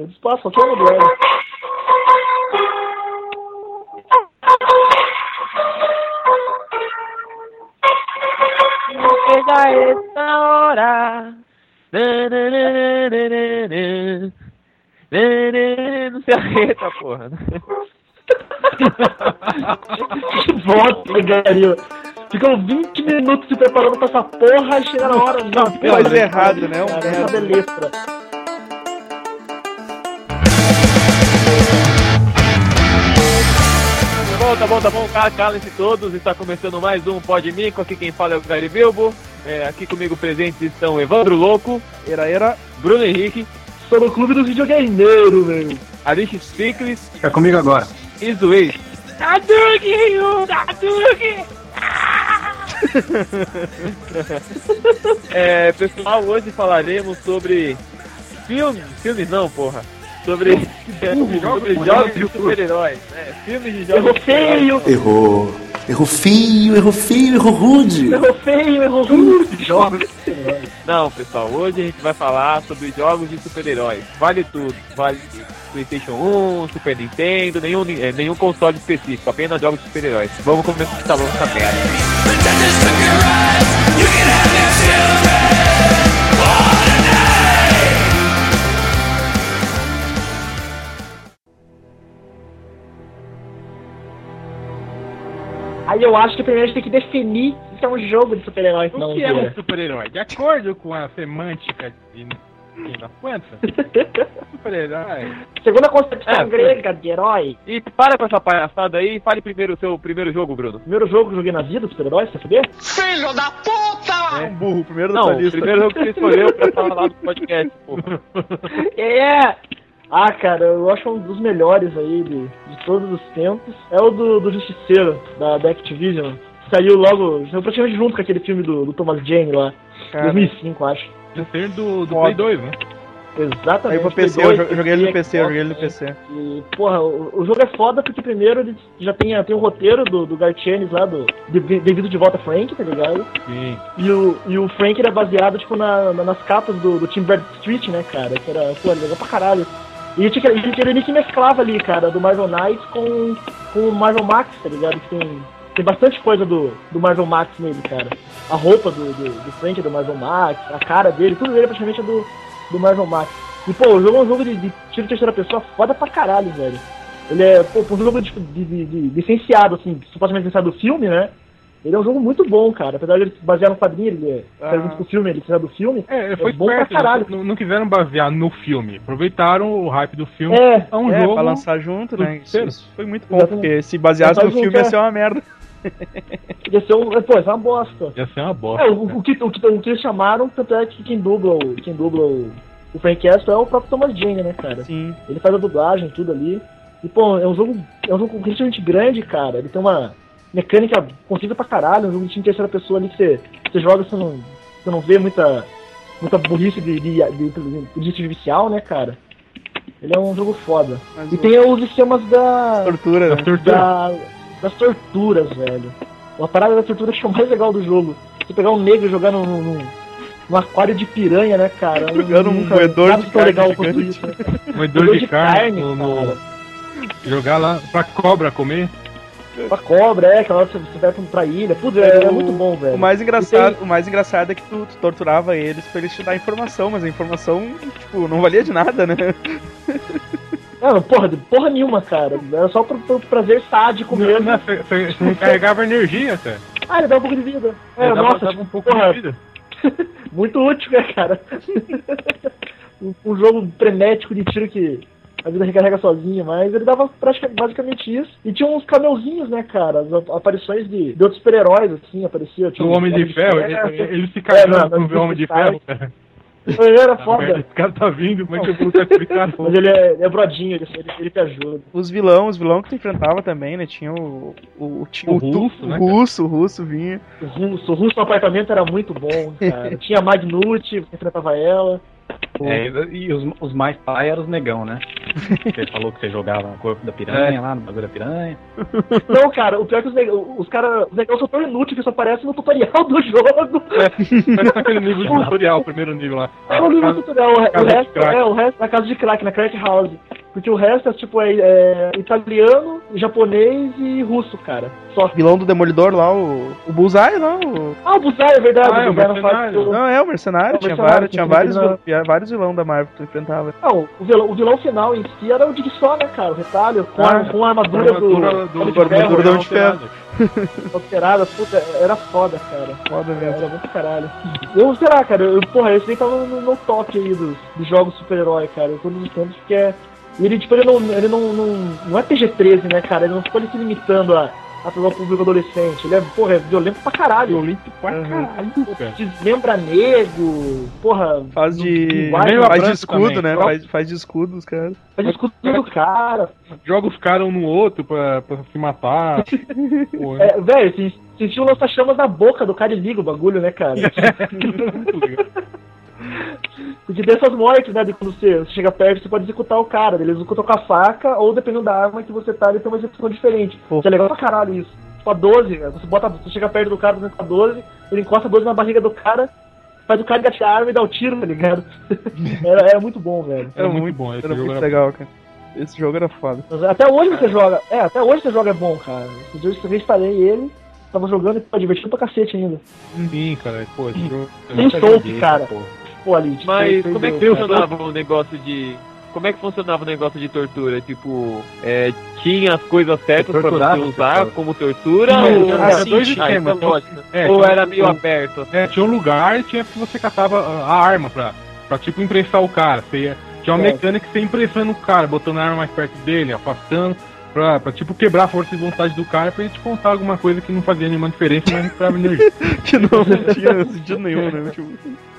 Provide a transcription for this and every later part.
É do espaço, qualquer um do L. Chega esta hora. Não sei a letra, porra. que bosta, Gario. Ficam 20 minutos se preparando pra essa porra e chega na hora. Não, Faz errado, né? Um Cara, essa Tá bom, tá bom, bom, Cal- calem-se todos, está começando mais um Pod Mico, aqui quem fala é o Gary Bilbo, é, aqui comigo presentes estão Evandro Louco, Era, era. Bruno Henrique, Sou no clube dos videogameiros, velho. Alice Ciclis Fica comigo agora. e Zuei. Hadouken, Hadouken! é, pessoal, hoje falaremos sobre filmes, filmes não, porra, sobre, sobre jogos de super-heróis, né? filmes de jogos Errou de feio, Errou. Errou feio, errou feio, errou rude. errou feio, errou rude. Jogos. Não, pessoal, hoje a gente vai falar sobre jogos de super-heróis. Vale tudo. Vale PlayStation 1, Super Nintendo, nenhum, eh, nenhum console específico, apenas jogos de super-heróis. Vamos começar essa essa merda. Aí eu acho que primeiro a gente tem que definir se é um jogo de super-heróis, O não. que é um super-herói? De acordo com a semântica de da super-herói Segundo a concepção É, grega de herói, E para com essa palhaçada aí e fale primeiro o seu primeiro jogo, Bruno. primeiro jogo que eu joguei na vida, super-heróis, quer saber? É um burro, primeiro da Não, o primeiro jogo que você escolheu pra falar lá do podcast, pô. É! Ah, cara, eu acho um dos melhores aí de, de todos os tempos. É o do, do Justiceiro, da, da Activision. Saiu logo, saiu praticamente junto com aquele filme do, do Thomas Jane lá. Cara, 2005, acho. ser do, do. Play 2, né? Exatamente. aí pro PC, eu joguei ele no PC, eu joguei ele no? PC. E, porra, o, o jogo é foda porque primeiro ele já tem, tem o roteiro do, do Gartienes lá, do de- Devido de Volta Frank, tá ligado? Sim. E o, e o Frank era baseado, tipo, na, na- nas capas do, do Team Street, né, cara? Que era, pô, legal pra caralho. E ele, ele meio que mesclava ali, cara, do Marvel Knights com, com o Marvel Max, tá ligado? Que tem, tem bastante coisa do, do Marvel Max nele, cara. A roupa do, do, do Frank é do Marvel Max, a cara dele, tudo dele praticamente é do, do Marvel Max. E, pô, o jogo é um jogo de, de tiro de terceira pessoa foda pra caralho, velho. Ele é, pô, um jogo tipo, de, de, de, licenciado, assim, supostamente licenciado do filme, né? Ele é um jogo muito bom, cara. Apesar de ele se basear no quadrinho, ele é, Ah. junto com o filme, ele licenciado do filme. É, foi É bom pra esperto, caralho. Não, não quiseram basear no filme. Aproveitaram o hype do filme. É, É um é, jogo. pra lançar junto, né? Isso, isso foi muito bom, Exatamente. porque se baseasse no filme ia é. ser uma merda. ia ser um. Pô, é uma bosta. Ia ser uma bosta. É, o, o que, o, que, o que eles chamaram, tanto é que quem dubla o, quem dubla o, o Frank Castle é o próprio Thomas Jane, né, cara? Sim. Ele faz a dublagem, tudo ali. E, pô, é um jogo, é um jogo relativamente grande, cara. Ele tem uma mecânica concisa pra caralho, um jogo de terceira pessoa ali que você, você joga, você não, você não vê muita, muita burrice de, de, de, de inteligência artificial, né, cara? Ele é um jogo foda. Mas E o- tem os sistemas da, tortura, Da né? tortura. da- das torturas, velho. Uma parada da tortura que é o mais legal do jogo. Você pegar um negro e jogar num, num, num aquário de piranha, né, cara? Jogando um moedor de tão carne legal isso, né? Moedor Moedor de, carne, no- no- cara. jogar lá pra cobra comer. Pra cobra, é, aquela hora que você vai pra- pra ilha. Putz, é, é muito bom, velho. O mais engraçado, E o mais engraçado é que tu, tu torturava eles pra eles te dar informação, mas a informação, tipo, não valia de nada, né? Não, porra, porra nenhuma, cara. Era só pro, pro prazer sádico mesmo. Não, Você você- recarregava energia até. Ah, ele dá um pouco de vida. É, Ele dava- nossa, dava um pouco porra, de vida. muito útil, né, cara? um, um jogo frenético de tiro que a vida recarrega sozinha, mas ele dava praticamente, basicamente isso. E tinha uns cameuzinhos, né, cara? As ap- aparições de, de outros super-heróis, assim, aparecia. Tinha O um Homem de Ferro, ele, ele se É, cagou não, o não, Homem de Ferro, cara. Ele era Tá, foda. merda, Esse cara tá vindo, como é que eu vou explicar? Mas ele é, é brodinho, ele, ele, ele te ajuda. Os vilão, os vilão que tu enfrentava também, né? Tinha o. O, tinha O tu- russo, o né, russo, o russo vinha. O russo, o russo no apartamento era muito bom, cara. Tinha a Magnute, você enfrentava ela. É, e os, os mais pai eram os negão, né? Você falou que você jogava no corpo da piranha lá, no bagulho da piranha. Não, cara, o pior é que os, neg- os caras. Os negócios são tão inúteis que só aparecem no tutorial do jogo. Mas naquele nível de tutorial, o primeiro nível lá. É o livro tutorial, o, re- o resto é o resto na casa de crack, na crack house. Porque o resto é tipo é, é italiano, japonês e russo, cara. Só. vilão do Demolidor lá, o, o Bullseye lá, o... Ah, o Buzai, é verdade. Ah, é, o mercenário. Não, é o mercenário, É o tinha, mercenário, vários, tinha vários, vil- vários vilão da Marvel que tu enfrentava. Não, o vilão, o vilão final em si era o Jigsaw, né, cara? O retalho, com, Ah, a, com a armadura, do, Armadura do, do, de Ferro, do de Ferro. alterada, puta, era foda, cara. Foda mesmo. Era muito caralho. Eu, sei lá, cara, eu, porra, esse aí tá no, no, top aí dos, dos jogos super-herói, cara, todos os tempos, porque é. E Ele, tipo, ele não, ele não, não, não é PG-13, né, cara? Ele não ficou ali se limitando a, a pegar o público adolescente. Ele é, porra, é violento pra caralho. Violento pra Uhum. caralho, cara. Desmembra nego, porra. Faz de. faz de escudo, também. né? Faz, faz de escudo, os caras. Faz escudo do cara. Joga os caras um no outro pra, pra se matar. Pô, É, velho, sen- sentiu lança-chamas na boca do cara e liga o bagulho, né, cara? muito legal. Porque tem essas mortes, né? De quando você, você chega perto, você pode executar o cara. Ele executa com a faca, ou dependendo da arma que você tá, ele tem uma execução diferente. Pô. Que é legal pra caralho isso. Tipo, a 12, né, você bota, você chega perto do cara, você com a 12, ele encosta a 12 na barriga do cara, faz o cara engatilhar a arma e dá o tiro, tá ligado? era, era muito bom, velho. Era muito bom. Esse Era jogo muito era legal, cara. Esse jogo era foda. Até hoje você joga. É, até hoje você joga é bom, cara. Esse dia eu reinstalei ele, tava jogando e pô, divertido pra cacete ainda. Sim, cara. Pô, esse jogo. Tem nunca Soap, cara. pô. Pô, ali. tipo, Mas como é que funcionava o negócio de. Como é que funcionava o negócio de tortura? Tipo, é, tinha as coisas certas pra Torturava você usar pessoas. como tortura? Não, ou era assim, dois esquemas. então. É, ou tinha- era meio tinha- aberto? É, tinha um lugar e tinha que você catava a arma pra, pra tipo imprensar o cara. Você ia, tinha uma É. mecânica que você ia imprensando o cara, botando a arma mais perto dele, afastando, pra, pra tipo quebrar a força de vontade do cara pra ele te contar alguma coisa que não fazia nenhuma diferença, mas recuperava energia. Que não, não tinha sentido nenhum, né? Tipo,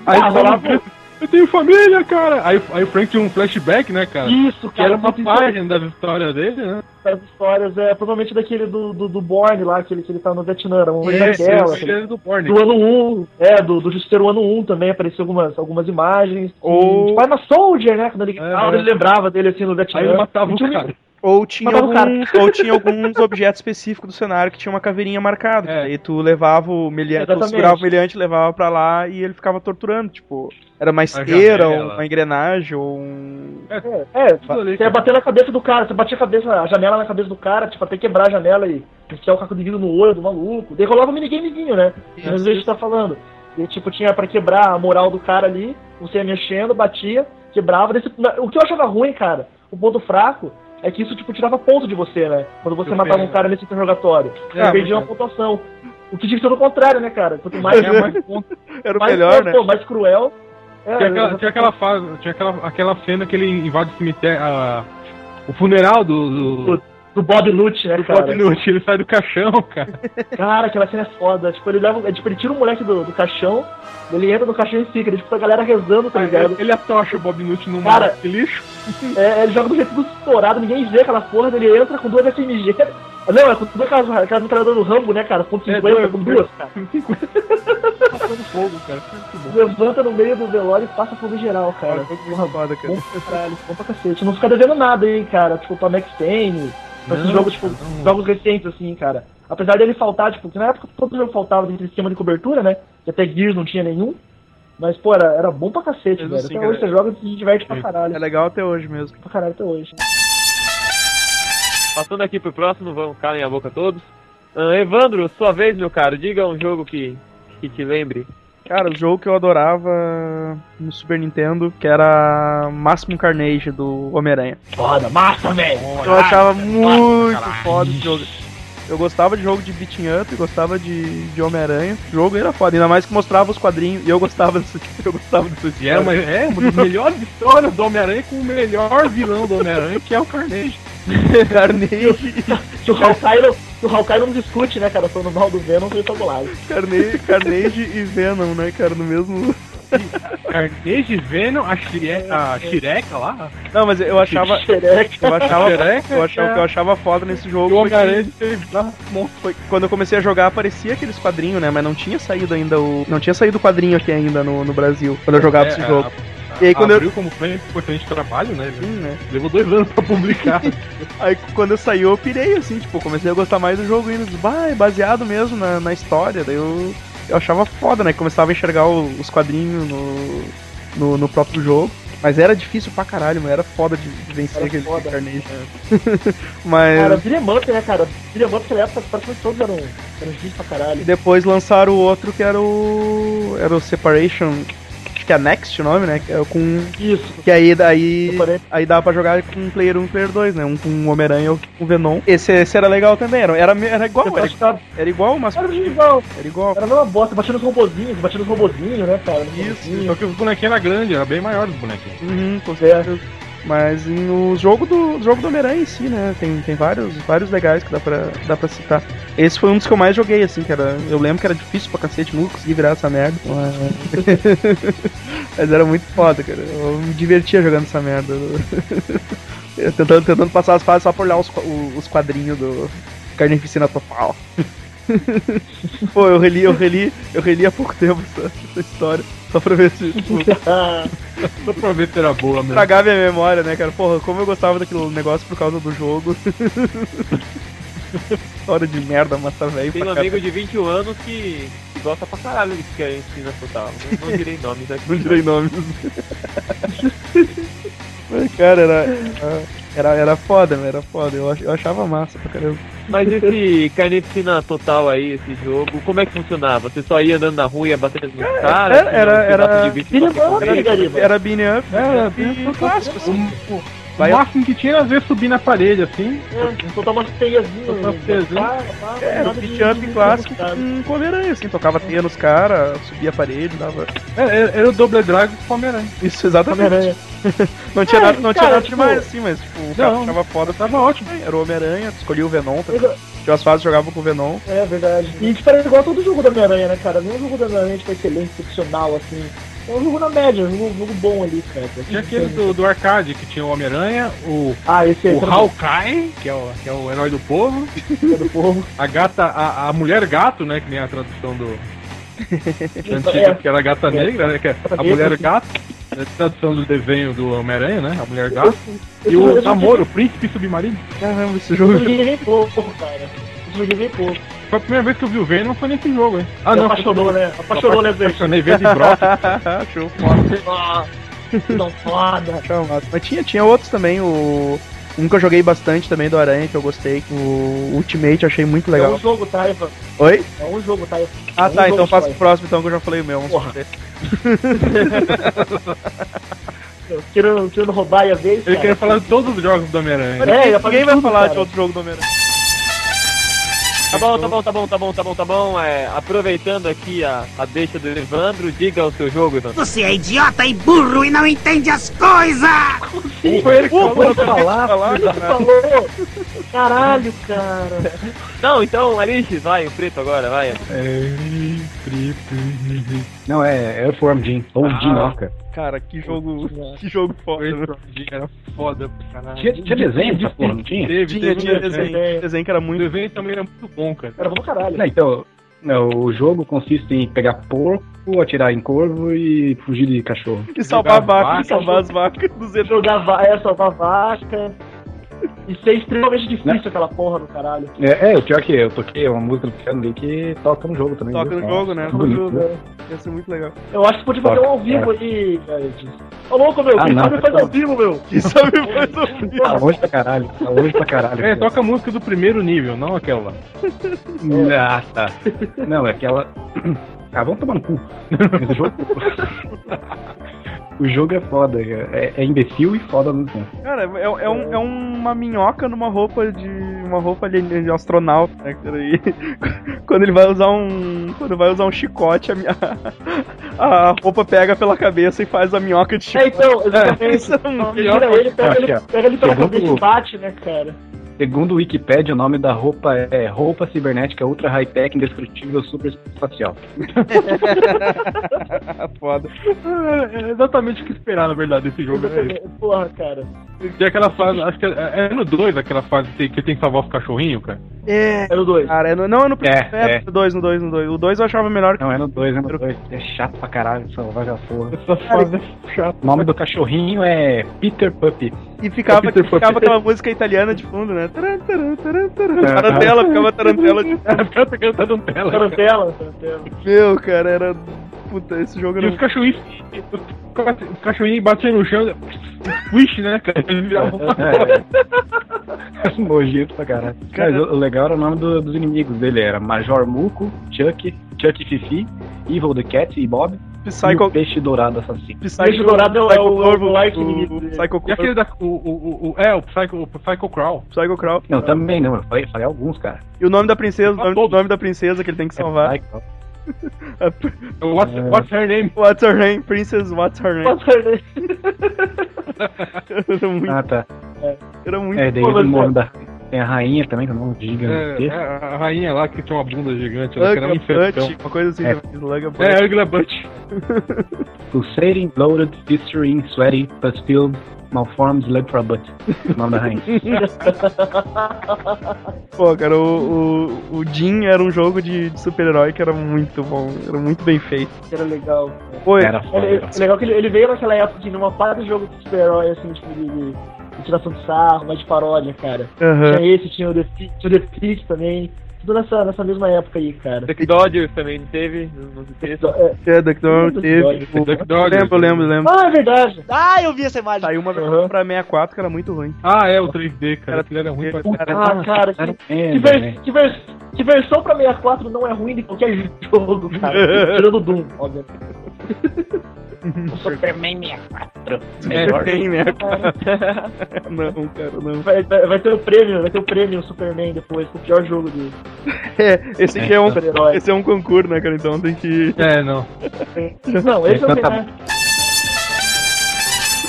Aí Ah, ele falava, rolava- eu tenho família, cara! Aí, aí o Frank tinha um flashback, né, cara? Isso, Que cara. era uma página das histórias dele, né? as histórias, é provavelmente daquele do, do, do Borne lá, aquele que ele tá no Vietnã, era uma É, daquela. ele era do Borne. Do ano 1, é, do, do Justiceiro ano 1 também apareceu algumas, algumas imagens. Ou- Tipo, Arma Soldier, né? Quando ele, É, ah, ele lembrava dele assim no Vietnã. Aí ele matava o um- cara. Ou tinha, alguns, ou tinha alguns objetos específicos do cenário que tinha uma caveirinha marcada. É. Aí tu levava o meliante, tu segurava o meliante, levava pra lá e ele ficava torturando. Tipo, era uma esteira, ou janela. uma engrenagem, ou um. É, é Tudo ali, você ia bater na cabeça do cara, você batia a cabeça, a janela na cabeça do cara, tipo, até quebrar a janela e enfiar o caco de vidro no olho do maluco. Daí rolava um minigamezinho, né? Às vezes a gente tá falando. E tipo, tinha pra quebrar a moral do cara ali, você ia mexendo, batia, quebrava. Daí O que eu achava ruim, cara, o ponto fraco, é que isso, tipo, tirava ponto de você, né? Quando você Eu matava um cara nesse interrogatório. É, Você perdia uma pontuação. O que tinha que ser o contrário, né, cara? Quanto mais, Tinha mais ponto. Era o mais, melhor, né? pô, mais cruel. É, Tinha aquela, tinha aquela fase, tinha aquela, aquela cena que ele invade o cemitério, a- o funeral do, do, do Bob Lute, né, do cara? Bob Newt, ele sai do caixão, cara. Cara, aquela cena é foda. Tipo, ele leva. é, tipo, ele tira o moleque do, do caixão, ele entra no caixão e fica. Ele, tipo, a galera rezando, tá ligado? Ele atocha o Bob Newt num Cara, lixo. É, ele joga do jeito tudo estourado, ninguém vê aquela porra, ele entra com duas SMG. Não, é com duas aquelas, aquelas metralhadoras do Rambo, né, cara? Ponto É, 50 duas, com duas, cara. Passando fogo, cara. Levanta no meio do velório e passa fogo geral, cara. Porra, cara. bom pra caralho, bom pra cacete. Não fica devendo nada aí, cara. Tipo, pra Max Payne, pra esses jogos, tipo, não. jogos recentes, assim, cara. Apesar dele faltar, tipo, que na época todo jogo faltava desse esquema de cobertura, né? Que até Gears não tinha nenhum. Mas, pô, era, era bom pra cacete, Mesmo velho. assim, até hoje você joga e se diverte pra Sim. caralho. É legal até hoje mesmo. Pra caralho até hoje. Passando aqui pro próximo, vamos calem a boca todos. Ah, Evandro, sua vez, meu caro, diga um jogo que, que te lembre. Cara, o jogo que eu adorava no Super Nintendo, que era Máximo Carnage do Homem-Aranha. Foda, massa, velho! Eu achava muito foda esse jogo. Eu gostava de jogo de beating up, gostava de, de Homem-Aranha. O jogo era foda, ainda mais que mostrava os quadrinhos. E eu gostava disso, eu gostava disso. E era uma, é uma das melhores histórias do Homem-Aranha com o melhor vilão do Homem-Aranha, que é o Carnage. Carnage, o que o Hawkeye não discute, né, cara? Falando mal do Venom, foi tabulado. Carnage, Carnage e Venom, né, cara, no mesmo... Carnage, Venom, a, Shire, a Shireca lá. Não, mas eu achava... Xereca. Eu achava, Shireca, eu achava, o que eu achava foda nesse jogo foi que- foi quando eu comecei a jogar aparecia aqueles quadrinhos, né? Mas não tinha saído ainda o. Não tinha saído o quadrinho aqui ainda no, no Brasil, quando eu jogava esse É, jogo. A, E aí quando eu. Abriu como frame por excelente trabalho, né? Sim, né? Levou dois anos pra publicar. Aí quando eu saí eu pirei, assim, tipo, comecei a gostar mais do jogo ainda. Bah, é baseado mesmo na, na história. Daí eu, eu achava foda, né? Começava a enxergar o- os quadrinhos no, no, no próprio jogo. Mas era difícil pra caralho, mano. Era foda de, de vencer Era aquele foda. Carnage. Mas. Cara, Beat'em Up, né, cara? Beat'em Up naquela época praticamente todos eram, eram difíceis pra caralho. E depois lançaram o outro que era o. Era o Separation. Que é Next o nome, né? Que é com. Isso. Que aí daí. Aí dava pra jogar com player 1 e player 2, né? Um com o Homem-Aranha e outro com o Venom. Esse, esse era legal também, era, era, era igual, era, tava- era igual, mas Era igual. era igual. Era a mesma bosta, batia nos robozinhos, batia nos robozinhos, né, cara? Isso. Só que os bonequinhos eram grandes, era bem maior os bonequinhos. Uhum, com certeza. Mas no jogo do jogo do Homem-Aranha em si, né? Tem, tem vários, vários legais que dá pra, dá pra citar. Esse foi um dos que eu mais joguei, assim, que era. Eu lembro que era difícil pra cacete, nunca consegui virar essa merda. Mas, mas era muito foda, cara. Eu me divertia jogando essa merda. Tentando, tentando passar as fases só por olhar os, os quadrinhos do Carnificina Total. Pô, eu reli, eu reli, eu reli há pouco tempo essa, essa história. Só pra ver se. Tipo, Só pra ver se era boa mesmo. estragar minha memória, né, cara? Porra, como eu gostava daquele negócio por causa do jogo. História de merda, massa velho. Tem um amigo de 21 anos que, que gosta pra caralalho de que é ensina total. Não, não direi nomes aqui. Não direi nomes. Mas, cara, era, era, era foda, né? Era foda. Eu, eu achava massa pra caramba. Mas esse carnificina total aí, esse jogo, como é que funcionava? Você só ia andando na rua e ia batendo nos caras? era- tinha um era- pedaço era- de bicho Beat'em pra up, correr? né, Gariba? Era bean up. Era, e assim. O, o Vai- máximo que tinha era às vezes subir na parede assim. É, soltar umas teiazinhas. Soltar umas teiazinhas. Era o nada de- beat up de- clássico com coveranha, assim. Tocava teia nos caras, subia a parede, dava. Era, era- era o Double Dragon com Homem-Aranha. Isso, exatamente. Não tinha É, nada, não tinha cara, nada tipo- demais, assim, mas, tipo, o cara ficava foda. Tava ótimo. Era o Homem-Aranha, escolhia o Venom. tá? Exa- Tinha as fases que jogavam com o Venom. É verdade. E tipo, era igual todo jogo da Homem-Aranha, né, cara? Nenhum jogo da Homem-Aranha tipo, excelente, excepcional, assim. É um jogo na média, um jogo, jogo bom ali, cara. Tinha aquele do, do arcade que tinha o Homem-Aranha, o, Ah, esse o Hawkeye, que é o, que é o herói do povo, do povo. a gata, a, a mulher gato, né? Que nem a tradução do. antiga, É. que era a gata negra, né? Que é a mulher gato. É a tradução do desenho do Homem-Aranha, né? A mulher gato. E o Namoro, o príncipe submarino. Caramba, esse Eu jogo. joguei bem pouco, cara. Eu joguei bem pouco. Foi a primeira vez que eu vi o Venom foi nesse jogo, hein? Ah, Me apaixonou, né? Apaixonou, né, velho? Apaixonei verde e broca. Show foda. Ah, Não foda. Massa. Mas tinha, tinha outros também, o. Um que eu joguei bastante também do Aranha, que eu gostei, o Ultimate, eu achei muito É legal. um jogo, tá, Ivan? Oi? É um jogo, tá? Ivan? Ah É um tá, então só, faça o próximo então que eu já falei o meu. vamos. Querendo, querendo roubar a vez, Ele cara. queria falar de todos os jogos do Homem-Aranha. É, Ninguém vai falar cara. de outro jogo do Homem-Aranha. Tá bom, tá bom, tá bom, tá bom, tá bom, tá bom. É, aproveitando aqui a, a deixa do Evandro, diga o seu jogo, Evandro. Você é idiota e burro e não entende as coisas! Foi ele que falou. Pode falar, Ele falou. Caralho, cara. Não, então, Alice, vai, o preto agora, vai. Não, é Earthworm Jim. Ou Ah. Dinoca. Cara, que jogo. Que jogo foda. Esse né? Homem-Aranha Era foda pra caralho. Tinha, tinha desenho dessa porra, não tinha? Teve, Tinha, teve tinha desenho. desenho. Desenho que era O muito. desenho também era muito bom, cara. Era bom pra caralho. Não, então, não, o jogo consiste em pegar porco, atirar em corvo e fugir de cachorro. E salvar Jogar vacas, vaca, salvar as vacas do Zé Jogar va é, salvar vaca. E ser extremamente difícil aquela porra do caralho. É, é, o pior é que eu toquei uma música do piano ali que toca no jogo também. Toca viu? no jogo, né? Que bonito, né? Ia ser muito legal. Eu acho que podia fazer um ao vivo aí, cara. Ô louco, meu. Ah, Quem não, sabe faz tá ao vivo, meu. Quem sabe faz um Tá longe pra caralho, tá longe pra caralho. É, toca a música do primeiro nível, não aquela. Ah, tá. Não, é aquela. Ah, vamos tomar no cu. O jogo. é foda, cara. é, é imbecil e foda mesmo tempo. Cara, é, é, um- é uma minhoca numa roupa de. uma roupa de, de astronauta, né, quando ele vai usar um. Quando vai usar um chicote, a, minha, a roupa pega pela cabeça e faz a minhoca de É, chicote. então, exatamente. Isso é um- Ele tira ele, pega ele, pega ele pela cabeça e bate, né, cara? Segundo o Wikipedia, o nome da roupa é roupa cibernética ultra high-tech indestrutível super espacial. Foda. É, é exatamente o que esperar, na verdade, desse jogo. É isso. Porra, cara. Tem aquela fase, acho que é, é no 2 aquela fase que, que tem que salvar os cachorrinhos, cara. É, Era o 2. cara, é no, não é no É, é, é. no 2, no 2, no 2. O 2 eu achava melhor que Não, é no 2, é no 2. É chato pra caralho, essa vagaporra. Essa fase é chata. O nome do cachorrinho é Peter Puppy. E ficava, Pan. ficava aquela música italiana de fundo, né? Taran, taran, taran, taran. Tarantela, ficava tarantela de. Tarantela, Tarantela. Meu, cara, era. Puta, esse jogo E era. os cachorrinhos. Os cachorrinhos batiam no chão. Squish, né, cara? Eles viravam uma bola. É. Nojento pra caralho. Mas o o legal era o nome do- dos inimigos dele. Era Major Muco, Chuck, Chuck Fifi, Evil the Cat e Bob. E o Psycho. Peixe Dourado Assassino. Psycho Peixe Dourado é o- é o- Corvo, o like o- inimigo o. Psycho E aquele da. O, o, o, o- é, o Psycho, o Psycho Crawl. Psycho Crawl. Não, também não. Eu falei, falei alguns, cara. E o nome da princesa, o nome, o nome da princesa que ele tem que salvar. É Psycho. What's, É. what's her name? What's her name? Princess, what's her name? era muito. Ah, tá. Era muito É, daí Pô, mas o é- nome da... Tem a rainha também, que é um nome É, é, a rainha lá que tinha uma bunda gigante, ela que era um. Butt, uma coisa assim. É. também, Slug Butt. É, Ugla Butt. Pulsating, bloated, fistering, sweaty, pus-filled, malformed, slug for a butt. O nome da rainha. Pô, cara, o, o, o Jin era um jogo de, de super-herói que era muito bom, era muito bem feito. Era legal. Pô, Era foda. Ele, era é legal que ele, ele veio naquela época de numa parte de jogo de super-herói, assim, tipo, de, de tiração de sarro, mas de paródia, cara. aham. Tinha esse, tinha o The tinha o The Fix também. Tudo nessa, nessa mesma época aí, cara. Duck Dodgers também teve, não se esqueça. É, É, Duck Dodgers teve. Duck o- Duck Dodgers. Lembro, lembro, lembro. Ah, é verdade. Ah, eu vi essa imagem. Saiu uma versão pra 64 que era muito ruim. Ah, é, o 3D, cara. Aquilo era ruim pra Ah, cara, que, que, vers- né? que, vers- que versão pra 64 não é ruim de qualquer jogo, cara. Tirando o Doom, obviamente. Superman 64. É, Tem, né? não, cara, não. Vai, vai, vai ter o prêmio, vai ter o prêmio Superman depois, o pior jogo de É, esse aqui é um, super-herói. esse é um concurso, né, cara? Então tem que. é, não. Não, esse Então tá mais.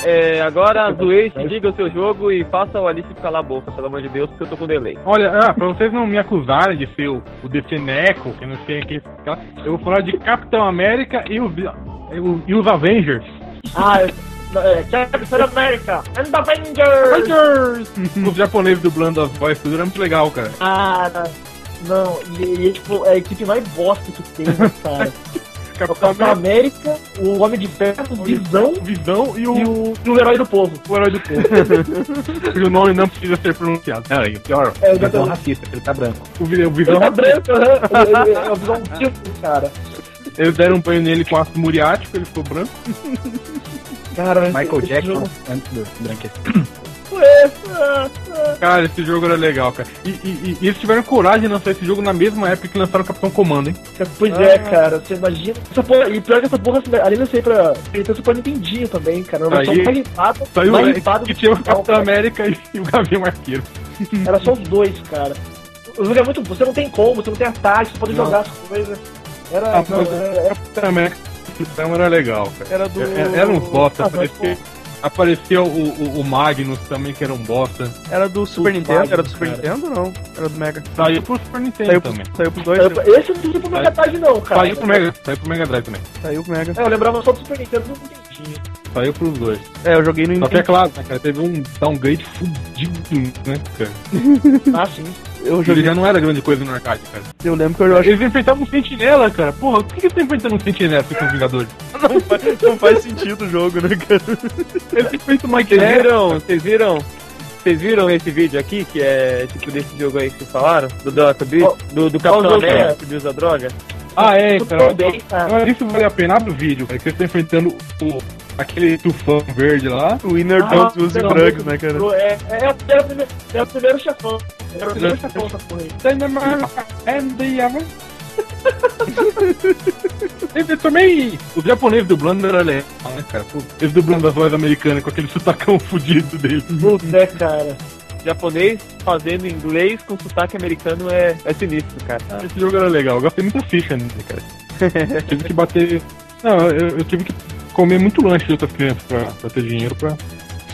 É, agora, Zueste, diga o seu jogo e faça o Alice calar a boca, pelo amor de Deus, porque eu tô com delay. Olha, ah, pra vocês não me acusarem de ser o, o Defeneco, que não sei o que, eu vou falar de Capitão América e, e o- e os Avengers. Ah, é, é Captain America and Avengers! Avengers! os japoneses dublando as vozes, tudo era muito legal, cara. Ah, não, e, e tipo, é a equipe mais bosta que tem, né, cara. É o Capitão Capitão América, o Homem de Ferro, o Visão Visão e o, e o, e o Herói do Povo. o Herói do Povo. Cujo nome não precisa ser pronunciado. Não, e o pior, É, o visão exatamente. racista, ele tá branco. O, o Ele Visão, tá branco. Ele- ele- É o Visão tipo, cara. Eles deram um banho nele com ácido muriático, ele ficou branco. Cara, Michael esse Jackson jogo- antes do branquecer. Ué, ah, ah. Cara, esse jogo era legal, cara. E, e- e- eles tiveram coragem de lançar esse jogo na mesma época que lançaram o Capitão Comando, hein? Pois é, cara, você imagina. Essa porra, e pior que essa porra, além de ser pra. Ele tem Super Nintendinho também, cara. Versão Aí- mais limpada. Saiu mais é, limpada que tinha o Capitão cara. América e, e o Gavião Arqueiro. Era só os dois, cara. O jogo é muito. Você não tem como, você não tem ataque, você pode Não. jogar as coisas. Era. Era- Capitão América era legal, cara. Era do. Era, era um bosta, Ah, aparecia, aparecia o, o, o Magnus também, que era um bosta. Era do Super Puta Nintendo? Era do Super pariu. Nintendo ou não? Era do Mega. Saiu pro Super Nintendo Saiu, pro, também. saiu pros dois? era- Esse não tem pro Mega Drive, não, cara. Saiu pro Mega, saiu pro Mega Drive também. Saiu pro Mega. É, eu lembrava só do Super Nintendo não Nintendinho. Saiu pros dois. É, eu joguei no Só que é Nintendo. claro, né, cara, teve um downgrade fudido, né, cara? Ah, sim. Eu Ele joguei. já não era grande coisa no arcade, cara. Eu lembro que eu acho Eles enfrentavam um sentinela, cara. Porra, por que que eles estão enfrentando um sentinela se com os Vingadores? não faz, não faz sentido o jogo, né, cara? Eles enfrentam o Mike Vocês viram, vocês viram, vocês viram esse vídeo aqui, que é tipo desse jogo aí que vocês falaram? Do Dota, do, Qual- do, do Capitão é? América que usa droga? Ah, é, cara. isso vale a pena do vídeo, cara. Que eles estão enfrentando o, aquele tufão verde lá. O Winner Ah, Drugs, amor né, cara? É, é, é, o primeiro, era o primeiro chefão. Era o primeiro chefão essa porra aí. Ele também. Os japoneses dublando era legal, né, cara? Pô, Eles dublando as vozes americanas com aquele sotacão fudido dele. Putz, é, cara. Japonês fazendo inglês com sotaque americano é, é sinistro, cara. Esse jogo era legal. Eu gostei muito da ficha nele, cara. Tive que bater. Não, eu, eu tive que comer muito lanche de outras crianças pra, pra ter dinheiro pra,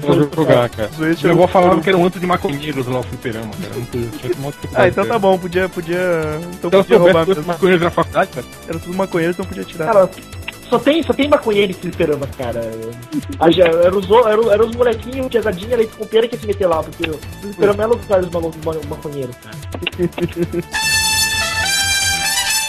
pra jogar, cara. Meu era- avó falava que era um antro de maconheiros lá o fliperama, cara. Não tinha Ah, então tá bom, podia. podia então eu podia roubar mesmo. maconheiros na faculdade, cara. Era tudo maconheiro, então podia tirar. Cara, Só tem, só tem maconheiro em fliperama, cara. A ge- Era os, era, era os molequinhos, pesadinha, leite com pera que ia se meter lá, porque o fliperama é lugar dos maconheiros, cara.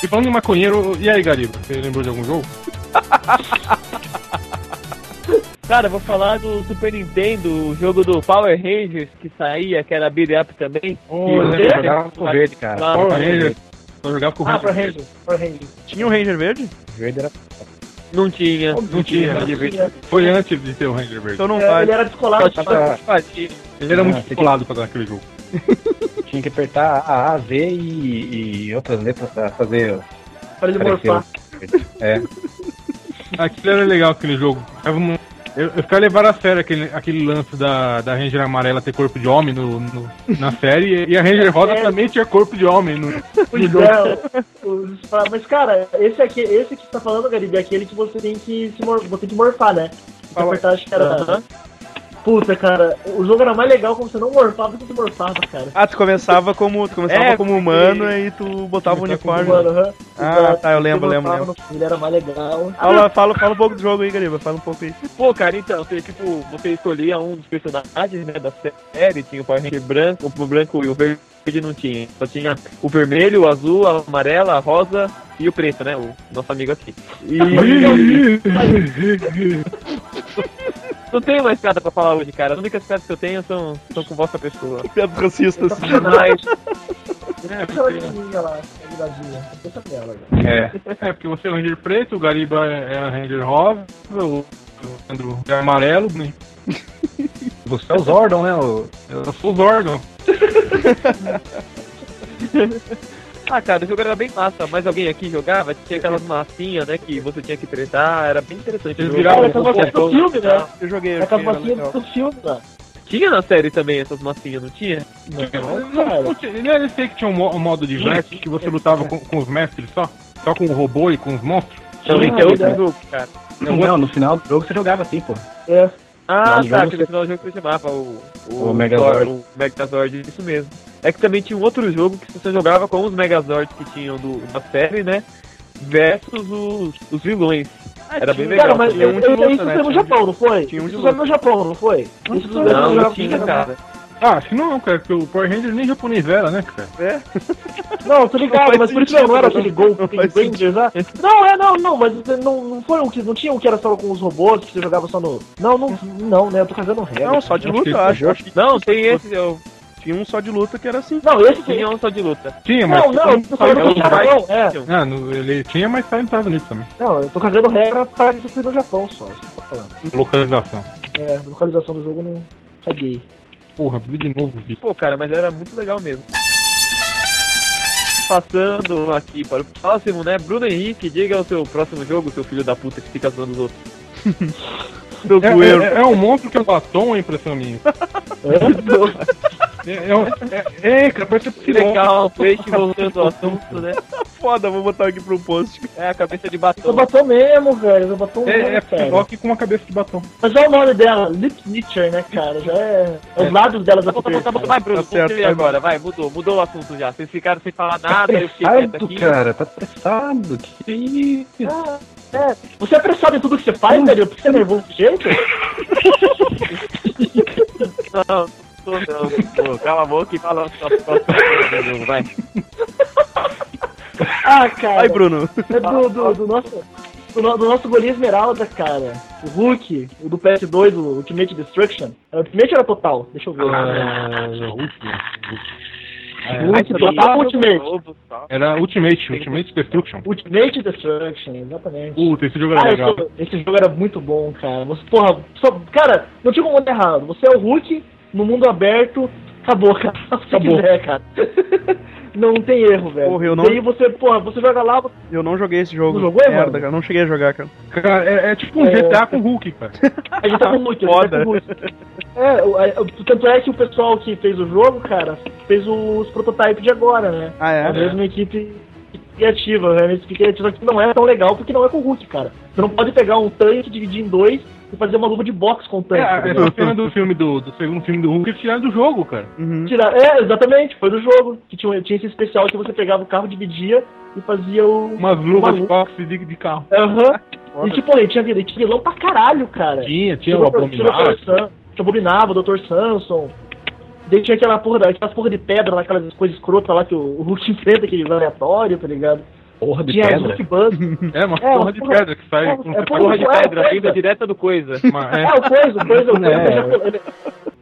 E falando em maconheiro, e aí, Gariba? Você lembrou de algum jogo? Cara, vou falar do Super Nintendo, o jogo do Power Rangers que saía, que era beat up também. Oh, E eu lembro, jogava com verde, cara. Lá, Power Rangers. Só jogava com o Ah, pra Ranger. Ranger, pra Ranger. Tinha um Ranger Verde? Verde era. Não tinha. Não tinha. Foi antes de ter o Ranger Verde. Então não É, ele era descolado. Só fazia. Ele era Ah, muito você descolado pra dar aquele jogo. Tinha que apertar A, A, Z e, e outras letras pra fazer. Pra ele morfar. É. Aquilo era legal, aquele jogo. Eu, eu ficava levando a sério aquele, aquele lance da, da Ranger amarela ter corpo de homem no, no- na série, e a Ranger rosa É. também tinha corpo de homem no, Pois é, os- mas cara, esse aqui, esse que você tá falando, Garibe, é aquele que você tem que se mor você tem que morfar, né? Você apertar, acho que era. Puta, cara, o jogo era mais legal quando você não morfava do que você morfava, cara. Ah, tu começava como, tu começava É, como humano e tu botava o uniforme. Mano, aham. Ah, Exato. tá, eu lembro, lembro, lembro. no- Ele era mais legal. Fala, fala, fala um pouco do jogo aí, Gariba. Fala um pouco aí. Pô, cara, então, você, tipo, você escolhia um dos personagens, né, da série, tinha o Power Ranger branco, o branco e o verde não tinha. Só tinha o vermelho, o azul, a amarela, a rosa e o preto, né, o nosso amigo aqui. E... não tenho mais piada pra falar hoje, cara. As únicas piadas que eu tenho são, são com vossa pessoa. Piada racista, Ele assim. funcionando. Mas, é, Aquela porque- velho. É. É, porque você é o Ranger preto, o Gariba é é a Ranger rosa, o o Andrew é amarelo, né? Você é o Zordon, né? Eu sou o Zordon. Ah, cara, o jogo era bem massa, mas alguém aqui jogava, tinha aquelas massinhas, né, que você tinha que tretar, era bem interessante. Eles jogo. Cara, essas massinhas do filme, né? Eu joguei, eu É massinhas legal. do filme, né? Tinha na série também essas massinhas, não tinha? Não. Não tinha- Não era esse aí que tinha um, mo- um modo de vest que você lutava com, com os mestres só? Só com o robô e com os monstros? Também que é outro jogo, cara. Não, no final do jogo você jogava assim, pô. É. Ah, No tá, jogo que você- no final do jogo você chamava o, O Megazord. O Megazord, isso mesmo. É que também tinha um outro jogo que você jogava com os Megazords que tinham do, da série, né? Versus os, os vilões. Era bem legal. Cara, mas Tinha um eu, de eu, luta, isso né? foi no um Japão, não foi? tinha um de Isso foi luta. no Japão, não foi? Isso Não, não Japão. tinha, cara. Ah, acho que não, cara, porque o Power Ranger nem japonês era, né, cara? Não, tô Não ligado, faz mas por isso não, não era não- aquele Gol não Rangers lá? Não, é, não, não, mas não, não foi o que. Não tinha o que era só com os robôs, que você jogava só no. Não, não, não, né? Eu tô cagando regra. Não, só de luta, eu acho. Eu acho que Não, tem esse, eu tinha um só de luta que era assim. Não, esse sim. tinha um só de luta. Tinha, mas. Não, não, eu tô falando do Japão, é. Ah, no- ele tinha, mas saiu nos Estados Unidos também. Não, eu tô cagando regra para isso no Japão só, isso que eu tô falando. Localização. É, localização do jogo não caguei. Porra, vi de novo, vi. Pô, cara, mas era muito legal mesmo. Passando aqui para o próximo, né? Bruno Henrique, diga o seu próximo jogo, seu filho da puta que fica zoando os outros. É, é, é um monstro que é batom, a impressão minha. É, é, um- é, é, cara, parece Que legal, peixe voltando ao assunto, né? Foda, vou botar aqui pro post. É a cabeça de Eu batom. batom mesmo, velho. Eu batom mesmo, É, é cara. Psylocke com uma cabeça de batom. Mas olha o nome dela, Lip Snitcher, né, cara? Já é. é os lábios dela da Tá bom, tá tá bom, vai, Bruno, Tá certo, agora, vai, mudou, mudou o assunto já. Vocês ficaram sem falar nada, eu fiquei aqui. cara, tá apressado. Que isso? Ah, é. Você é apressado em tudo que você faz, velho? Por que você é nervoso desse jeito? Não, tô não, pô, cala a boca e fala jogo, vai. Ah, cara. Vai, Bruno. É do, do, do nosso. Do, no- do nosso goleiro Esmeralda, cara. O Hulk, o do PS2, o Ultimate Destruction. É, O Ultimate era total? Deixa eu ver. Ah, É, Hulk total jogo Ultimate. novo. Era Ultimate, Ultimate Destruction. Ultimate Destruction, exatamente. Puta, esse jogo era Ah, legal. esse, esse jogo era muito bom, cara. Você, porra, só- cara, não tinha como errado. Você é o Hulk no mundo aberto, acabou, cara. Se Acabou. quiser, cara. não tem erro, velho. Porra, eu não- E aí você, porra, você joga lá, você- Eu não joguei esse jogo. Não jogou, Merda, mano? cara. Não cheguei a jogar, cara. Cara, é, é tipo um É. GTA com Hulk, cara. a gente tá com Hulk, a gente Foda. tá com Hulk. É, o- tanto é que o pessoal que fez o jogo, cara, fez os prototypes de agora, né? Ah, É a é? mesma equipe criativa, né? A equipe criativa, que não é tão legal porque não é com o Hulk, cara. Você não pode pegar um tanque, dividir em dois e fazer uma luva de boxe com o tanque. É, entendeu? essa cena do filme do, do segundo filme do Hulk eles tiraram do jogo, cara. Uhum. Tirar- É, exatamente, foi do jogo. Que tinha, tinha esse especial que você pegava o carro, dividia e fazia o. Umas luvas de boxe de, de carro. Aham. E tipo, ele tinha, ele tinha vilão pra caralho, cara. Tinha, tinha Tinha o o Dr. tinha o Dr. Abominável. Sam- tinha o Abominável, o Dr. Samson. Daí tinha aquela porra, aquelas porra de pedra lá, aquelas coisas escrotas lá que o, o Hulk enfrenta, aquele aleatório, tá ligado? Porra de tinha pedra. É, uma É, porra uma de porra- pedra que sai é, com é porra Porra de Ué, pedra, vinda direta do coisa. Mas, É, é, o coisa, o coisa, o coisa. É. Ele, já, ele,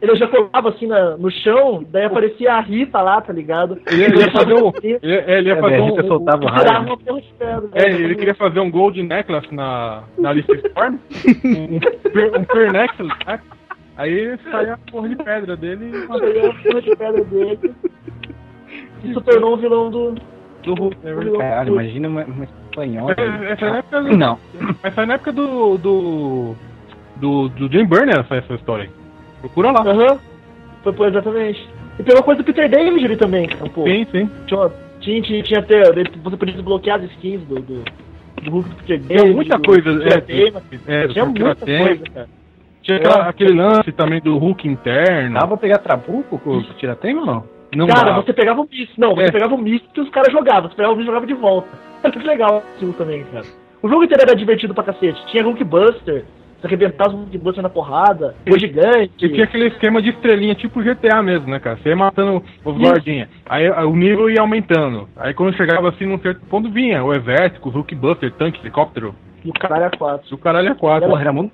ele já colava assim na- no chão, daí aparecia a Rita lá, tá ligado? ele, ele ia fazer um. Ele, ele ia É, fazer um. Rita soltava tirava raio. uma porra de pedra. É, ele queria fazer um Gold Necklace na, na Alice Storm. Um, um, um Necklace, né? Aí saía a porra de pedra dele e Pegou a porra de pedra dele. E se tornou um vilão do. do Hulk. verdade? Caralho, imagina uma, uma espanhola. É, Essa é época do. Não. Mas foi na época do. do. do, do Jim Burner essa, essa história. Procura lá. Aham. Foi, foi exatamente. E pegou coisa do Peter David ali também, cara, um pouco. Sim, sim. Tinha, tinha, tinha, tinha até. Você podia desbloquear as skins do, do, do Hulk do Peter David. Tinha muita do- coisa. do É, Tema. é, Tinha muita coisa, cara. Tinha aquela- aquele lance também do Hulk interno. Dava pra pegar trabuco com o tiratema ou não? Não cara, dava. você pegava o míssil. Não, você É. pegava o míssil que os caras jogavam. Você pegava o míssil e jogava de volta. Era muito legal aquilo também, cara. O jogo inteiro era divertido pra cacete. Tinha Hulk Buster. Você arrebentava os Hulk Buster na porrada. O gigante. E tinha aquele esquema de estrelinha, tipo GTA mesmo, né, cara? Você ia matando os guardinhas. Aí a- o nível ia aumentando. Aí quando chegava assim num certo ponto, vinha o exército, o Hulkbuster, tanque, helicóptero. E o caralho é quatro. O caralho é quatro. Porra, era mundo,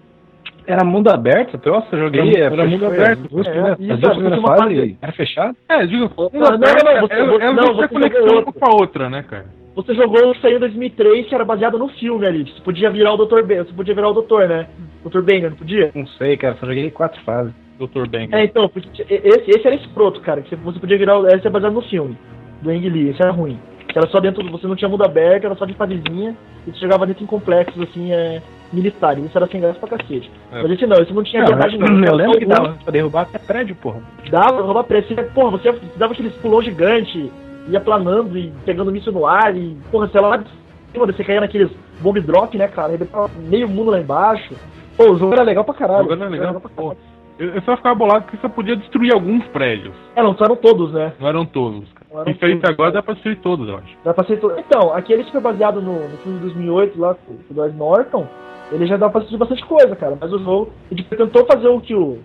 era mundo aberto? Nossa, eu joguei. Era- era foi- mundo aberto. As duas É, primeiras, isso, as duas é, primeiras fases fase- era fechado? É, digo, Não, não, não, você- uma com a outra, né, cara? Você jogou o saiu em 2003, que era baseado no filme ali. Você podia virar o Dr. Ben, você podia virar o Doutor, né? Dr. Banner, não podia? Não sei, cara, só joguei quatro fases. Dr. Bang. É, então, esse, esse era escroto, cara. Que você podia virar. o- Esse é baseado no filme do Ang Lee, esse era ruim. Que Era só dentro. Você não tinha mundo aberto, era só de fasezinha. E você jogava dentro em complexos, assim, é, militares. Isso era sem graça pra cacete. É. Mas esse não, esse não tinha verdade, não. eu Era lembro só que dava pra derrubar até prédio, porra. Dava, roubar preço. Você, porra, você dava aqueles pulão gigante, ia planando e pegando míssil no ar e, porra, sei lá, você caía naqueles bomb drop, né, cara? Arrebentava meio mundo lá embaixo. Pô, o jogo era legal pra caralho. Jogando é legal, Era pra caralho. Eu, eu só ficava bolado que você podia destruir alguns prédios. É, não eram todos, né? Não eram todos. Não Diferente todos. agora dá pra destruir todos, eu acho. Dá pra ser to- Então, aquele que foi baseado no, no filme de 2008 lá, com com o Edward Norton, ele já dá pra assistir bastante coisa, cara. Mas o jogo, ele tentou fazer o que o,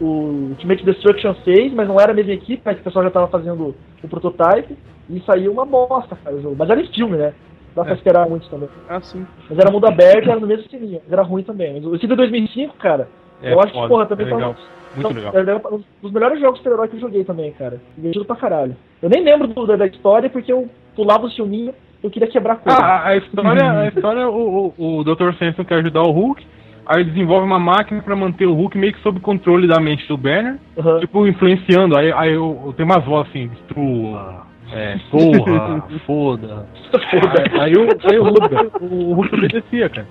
o Ultimate Destruction fez, mas não era a mesma equipe, mas o pessoal já tava fazendo o prototype, e saiu uma bosta, cara, o jogo. Mas era em filme, né? Dá pra É. esperar muito também. Ah, sim. Mas era mundo aberto, era no mesmo estilinho. Mas era ruim também. Mas o de 2005, cara, É, eu acho que, porra, também é tá- legal. Muito então, legal. é um dos melhores jogos de super-herói que eu joguei também, cara. Divertido pra caralho. Eu nem lembro do- da, da história porque eu pulava o filminho, eu queria quebrar coisa. Ah, a história, a história o, o, o Dr. Samson quer ajudar o Hulk, aí ele desenvolve uma máquina pra manter o Hulk meio que sob controle da mente do Banner, Aham. tipo, influenciando, aí, aí eu, tem umas vozes assim, destrua, é, porra, foda. Aí, aí, o, aí o Hulk, o Hulk obedecia, cara.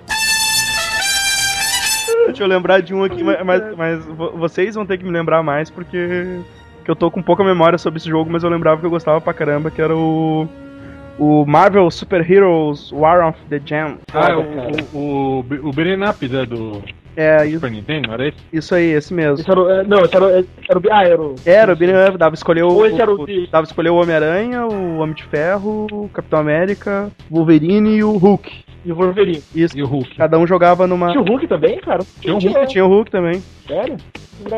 Deixa eu lembrar de um aqui, mas, mas, mas vo- vocês vão ter que me lembrar mais porque que eu tô com pouca memória sobre esse jogo, mas eu lembrava que eu gostava pra caramba, que era o o Marvel Super Heroes War of the Gem. Ah, o, o, o, o Beaten Up, né, do É, isso, Super Nintendo, era esse? isso aí, esse mesmo. Esse era o, é, não, esse era o, era o. Ah, era o. Era, o Beat'em Up, dava escolher o, era o o- dava escolher o Homem-Aranha, o Homem de Ferro, o Capitão América, o Wolverine e o Hulk. E o Wolverine. Isso. E o Hulk. Cada um jogava numa. Tinha o Hulk também, cara? Tinha o Tinha, tinha o Hulk também. Sério?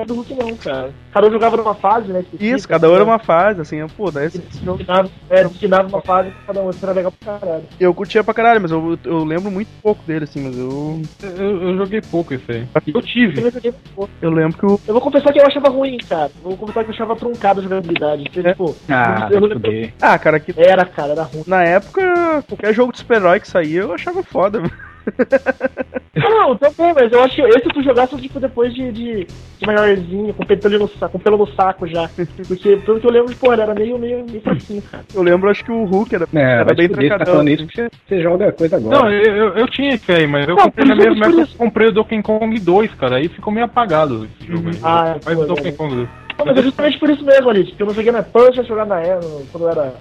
Do Hulk não, cara. Cada um jogava numa fase, né? específica, Isso, cada um era uma fase, assim, eu, pô, daí jogo Destinava, é, destinava uma fase pra cada um. Isso era legal pra caralho. eu curtia pra caralho, mas eu, eu lembro muito pouco dele, assim, mas eu. Eu, eu joguei pouco esse aí. Eu tive. Eu, Eu lembro que o. eu vou confessar que eu achava ruim, cara. Vou confessar que eu achava truncada a jogabilidade. Porque, É. tipo, Ah, eu não lembro. Ah, cara, que Era, cara, era ruim. na época, qualquer jogo de super-herói que saía, eu achava foda. Não, também, mas eu acho que esse tu jogasse tipo depois de, de, de maiorzinho, com pelo no saco, com pelo no saco já. Porque pelo que eu lembro, pô, ele era meio, meio, meio fraquinho, cara. Eu lembro, acho que o Hulk era, É, era vai bem você tá trancadão. falando isso porque você joga coisa agora. Não, eu, eu, eu tinha esse aí, mas eu Não, comprei na isso- mesma época isso. que eu comprei o Donkey Kong 2, cara. Aí ficou meio apagado esse jogo aí. Ah, Mas pô, o Donkey é. Kong 2. Não, mas é justamente por isso mesmo, ali, porque eu não joguei na Punch, eu jogar na Eno, quando eu era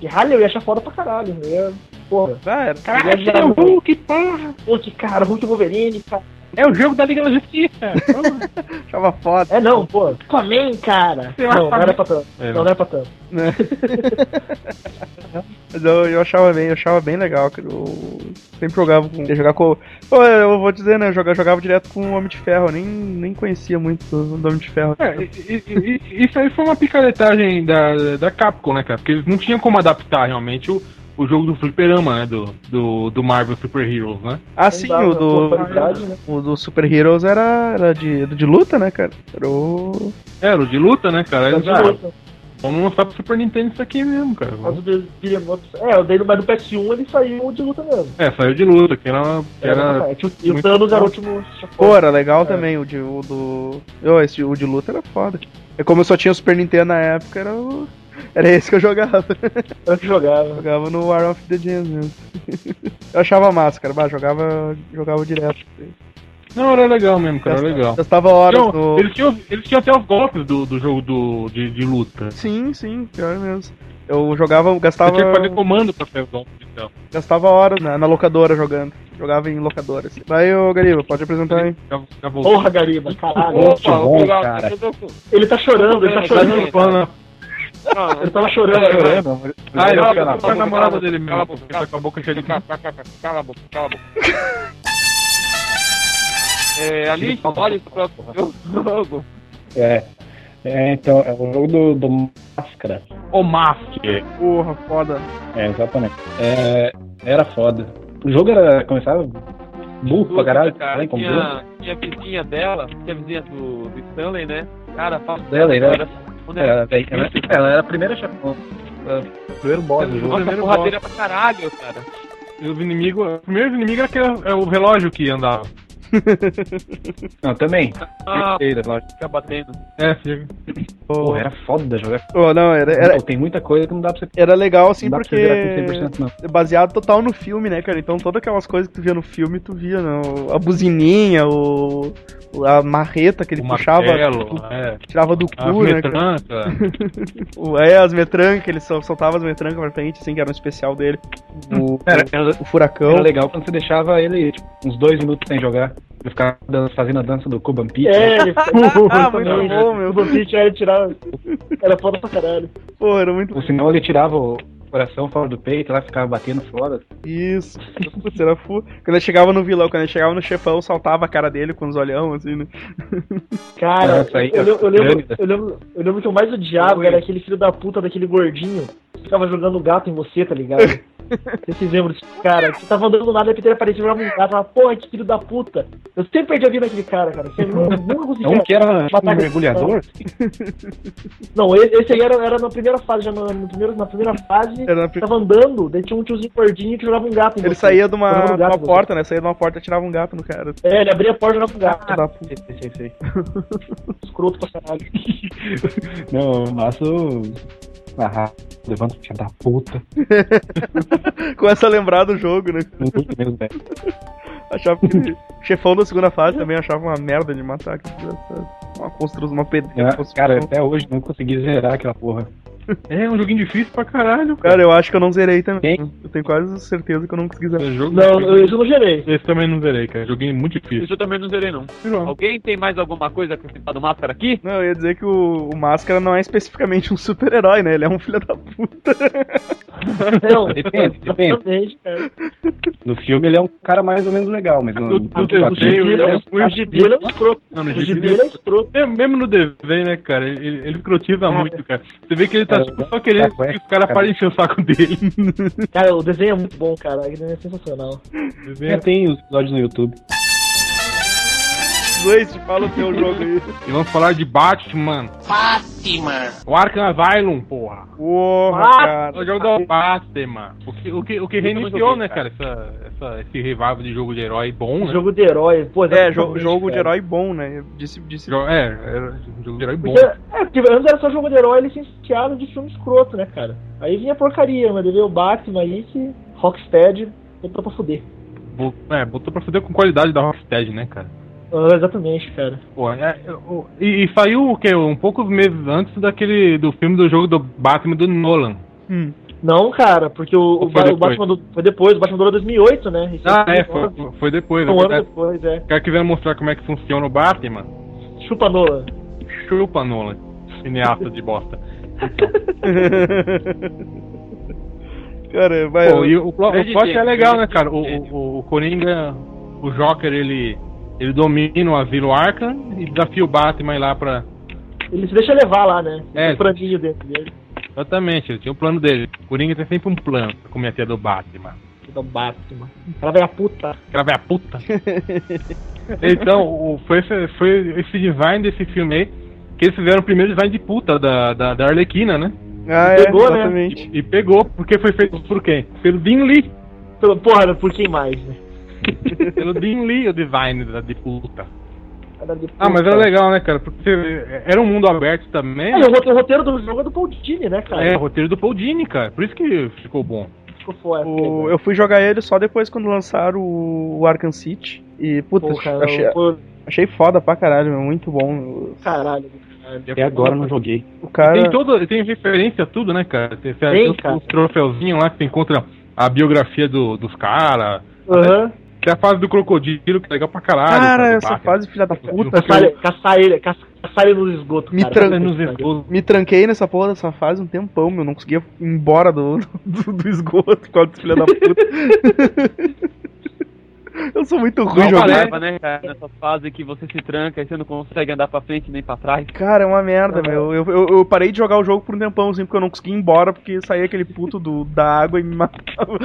de rally, eu ia achar foda pra caralho. Eu ia, porra. Era. Caralho, é o Hulk, porra! Pô, que cara, Hulk Wolverine, cara. É o jogo da Liga da Justiça! Achava foda. É não, pô. Aquaman, cara. Não, não era pra tanto. É, Não, não era pra tanto. Né? Mas eu, eu achava bem, eu achava bem legal, cara. Eu sempre jogava com. jogar com. Pô, eu vou dizer, né? Eu jogava, jogava direto com o Homem de Ferro, eu nem, nem conhecia muito do, do Homem de Ferro. É, e- e- e- isso aí foi uma picaretagem da, da Capcom, né, cara? Porque eles não tinham como adaptar realmente o, o jogo do fliperama, né? Do, do, do Marvel Super Heroes, né? Ah, sim, o do. né? O do Super Heroes era, era de, de luta, né, cara? Era o. Era o de luta, né, cara? Eles, ah, Mas vamos lançar pro Super Nintendo isso aqui mesmo, cara. o do beat'em É, o dele, mas do PS1 ele saiu de luta mesmo. É, saiu de luta, que era. Que era É, tipo, e o muito Thanos era o último. Pô, era legal também o, de, o do. Oh, esse, o de luta era foda. É como eu só tinha o Super Nintendo na época, era o. Era esse que eu jogava. Era que jogava. jogava no War of the Gems mesmo. eu achava massa, cara. Bah, jogava, jogava direto. Não, era legal mesmo, cara, era legal. Gastava horas Não, no. eles, tinham, eles tinham até os golpes do, do jogo do, de, de luta. Sim, sim, pior mesmo. Eu jogava, gastava, tinha que fazer comando pra fazer golpes, então. gastava horas na, na locadora jogando. Jogava em locadora. Assim. Vai, ô Gariba, pode apresentar aí. Já, já voltou. Porra, Gariba, caralho. Opa, bom, cara. Ele tá chorando, ele tá chorando. Falando- Ele tava chorando. Tá chorando? Ah, ele Cala foi a a boca. namorada dele Cala a mesmo. boca, Ele tá com a boca cheia de Cala cala a boca, cala a boca. É, ali, olha isso pra jogo. É. É, então, é o jogo do, do Máscara. O Master. Porra, foda. É, exatamente. É, era foda. O jogo era. começava burro pra caralho, cara, né, com tinha, tinha a vizinha dela, tinha a vizinha do, do Stanley, né? Cara, fala Dela, ele era- Ela, era- ela, ela era a primeira chefão. Ela- Primeiro boss do jogo. Nossa, primeiro porradeira pra caralho, cara. E os inimigos. O primeiro inimigo era aquele, é o relógio que andava. Não, também. Ah, lógico. fica batendo. É, fica. Porra, era foda jogar. Pô, não, era, era, Pô, Tem muita coisa que não dá pra você. era legal assim não porque. você virar com 100% não. é baseado total no filme, né, cara? Então todas aquelas coisas que tu via no filme, tu via, né? O- A buzininha, o. A marreta que ele o puxava. martelo, tu- é. Tirava do A cu, né? metranca. O- É, as metrancas, ele sol- soltava as metrancas pra frente, assim, que era um especial dele. O, Era, era, o furacão. era legal quando você deixava ele tipo, uns dois minutos sem jogar. Ele ficava fazendo a dança do Cuban Pete. É, ele Ah, muito também. bom, meu. O Vampiro era tirar. Era foda pra caralho. Pô, era muito Ou senão ele tirava o coração fora do peito, lá ficava batendo fora. Isso. Putz, era fu... Quando ele chegava no vilão, quando ele chegava no chefão, saltava a cara dele com os olhão, assim, né? Cara, Nossa, aí eu, eu, eu lembro, grande. eu, lembro, eu lembro que o mais odiava era aquele filho da puta daquele gordinho que ficava jogando gato em você, tá ligado? Vocês lembram desse cara? Que tava andando do nada, e ele aparecia e jogava um gato. Falava, porra, que filho da puta. Eu sempre perdi a vida naquele cara, cara. Você nunca, nunca É conseguia. um que era tipo, um mergulhador. Não, esse aí era, era na primeira fase, já no, no primeiro, na primeira fase. Era na pri- Tava andando, daí tinha um tiozinho gordinho que jogava um gato em Ele você. saía de uma, um de uma você. porta, né? Saía de uma porta e tirava um gato no cara. É, ele abria a porta e jogava um gato. Da puta. Sei, sei, sei. Escroto pra caralho. Não, o nosso. Ah, levanta filha da puta. Começa a lembrar do jogo, né? Não curto mesmo, velho. Achava que o chefão da segunda fase também achava uma merda de matar desgraçado. Uma construção, uma pedra. É, Cara, até hoje não consegui zerar aquela porra. É um joguinho difícil pra caralho. Cara, eu acho que eu não zerei também. Quem? Eu tenho quase certeza que eu não consegui zerar. Esse jogo Não, eu, isso eu não gerei. Esse também não zerei, cara. Joguinho muito difícil. Isso eu também não zerei, não. Alguém tem mais alguma coisa a acrescentar do Máscara aqui? Não, eu ia dizer que o, o Máscara não é especificamente um super-herói, né? Ele é um filho da puta. Não, Depende, depende. cara. No filme ele é um cara mais ou menos legal, mas no, No- no no ele é é um- um- A gibi ele é um escroto. Não, no O gibi ele- é escroto. É, mesmo no desenho, né, cara? Ele, ele escrotiza muito, cara. Você vê que ele tá Tipo, só querendo tá que os caras cara. parem de encher o saco dele. Cara, o desenho é muito bom, cara. O desenho é sensacional. O É, tem os episódios no YouTube. Fala o teu jogo aí. E vamos falar de Batman. Fátima. O Arkham Asylum, porra. Porra, Ah, cara. É o jogo do Batman. O que, o que, o que reiniciou, né, cara, essa, essa, esse revival de jogo de herói bom, né? Jogo de herói. Pô, É, jogo de herói bom, né? Disse, disse. Jo- É, era um jogo de herói bom. Porque, é, porque antes era só jogo de herói licenciado de filme escroto, né, cara? Aí vinha porcaria, mas veio o Batman aí que Rocksteady botou pra fuder. É, botou pra fuder com qualidade da Rocksteady, né, cara? Ah, exatamente, cara. Pô, é, é, o- e, e saiu o quê? Um poucos meses antes daquele do filme do jogo do Batman do Nolan. Hum. Não, cara, porque o, o, o? Batman do, foi depois, o Batman durou 2008, né? Esse Ah, é, é foi, foi depois. um né? ano depois, é. Quiseram mostrar como é que funciona o Batman. Chupa Nola. Chupa Nolan, cineasta de bosta. Cara, vai. Pô, e o, o Grande plot é legal, né, cara? O, o, o Coringa, o Joker, ele, ele domina o asilo Arkham e desafia o Batman lá pra. Ele se deixa levar lá, né? É. O franguinho dentro dele. Exatamente, ele tinha o plano dele. O Coringa tem sempre um plano pra comer a tia do Batman. Do Batman. Ela vai a puta. Aquela velha puta. então, o- foi, esse, foi esse design desse filme aí que eles fizeram o primeiro design de puta da, da, da Arlequina, né? Ah, é, Pegou, né? exatamente. E pegou, porque foi feito por quem? Pelo Dean Lee. Pelo- Porra, por quem mais, né? Pelo Dean Lee o design da, de puta. De Ah, mas era legal, né, cara? Porque era um mundo aberto também. É, o rote- o roteiro do jogo é do Paul Dini, né, cara? É, roteiro do Paul Dini, cara. Por isso que ficou bom. Ficou foda. O- eu fui jogar ele só depois quando lançaram o, o Arkham City. E, puta, Porra, achei, pô, achei foda pra caralho, meu, muito bom. caralho. Até agora eu não joguei. O cara. Tem todo, tem referência a tudo, né, cara? Tem, tem, Tem, os, cara. os troféuzinhos lá que você encontra a biografia do- dos caras. Aham. Tem a fase do crocodilo, que é legal pra caralho. Cara, essa fase, filha da puta. Caçar ele- Caçar ele, caça- caçar ele nos esgotos. Me cara. nos esgotos. Me tranquei nessa porra dessa fase um tempão, meu. Não conseguia ir embora do, do, do esgoto desse filho da puta. Eu sou muito ruim uma jogando. leva, né, cara? Nessa fase que você se tranca e você não consegue andar pra frente nem pra trás. Cara, é uma merda, meu. Eu, eu, eu parei de jogar o jogo por um tempão, assim, porque eu não conseguia ir embora, porque saía aquele puto do, da água e me matava.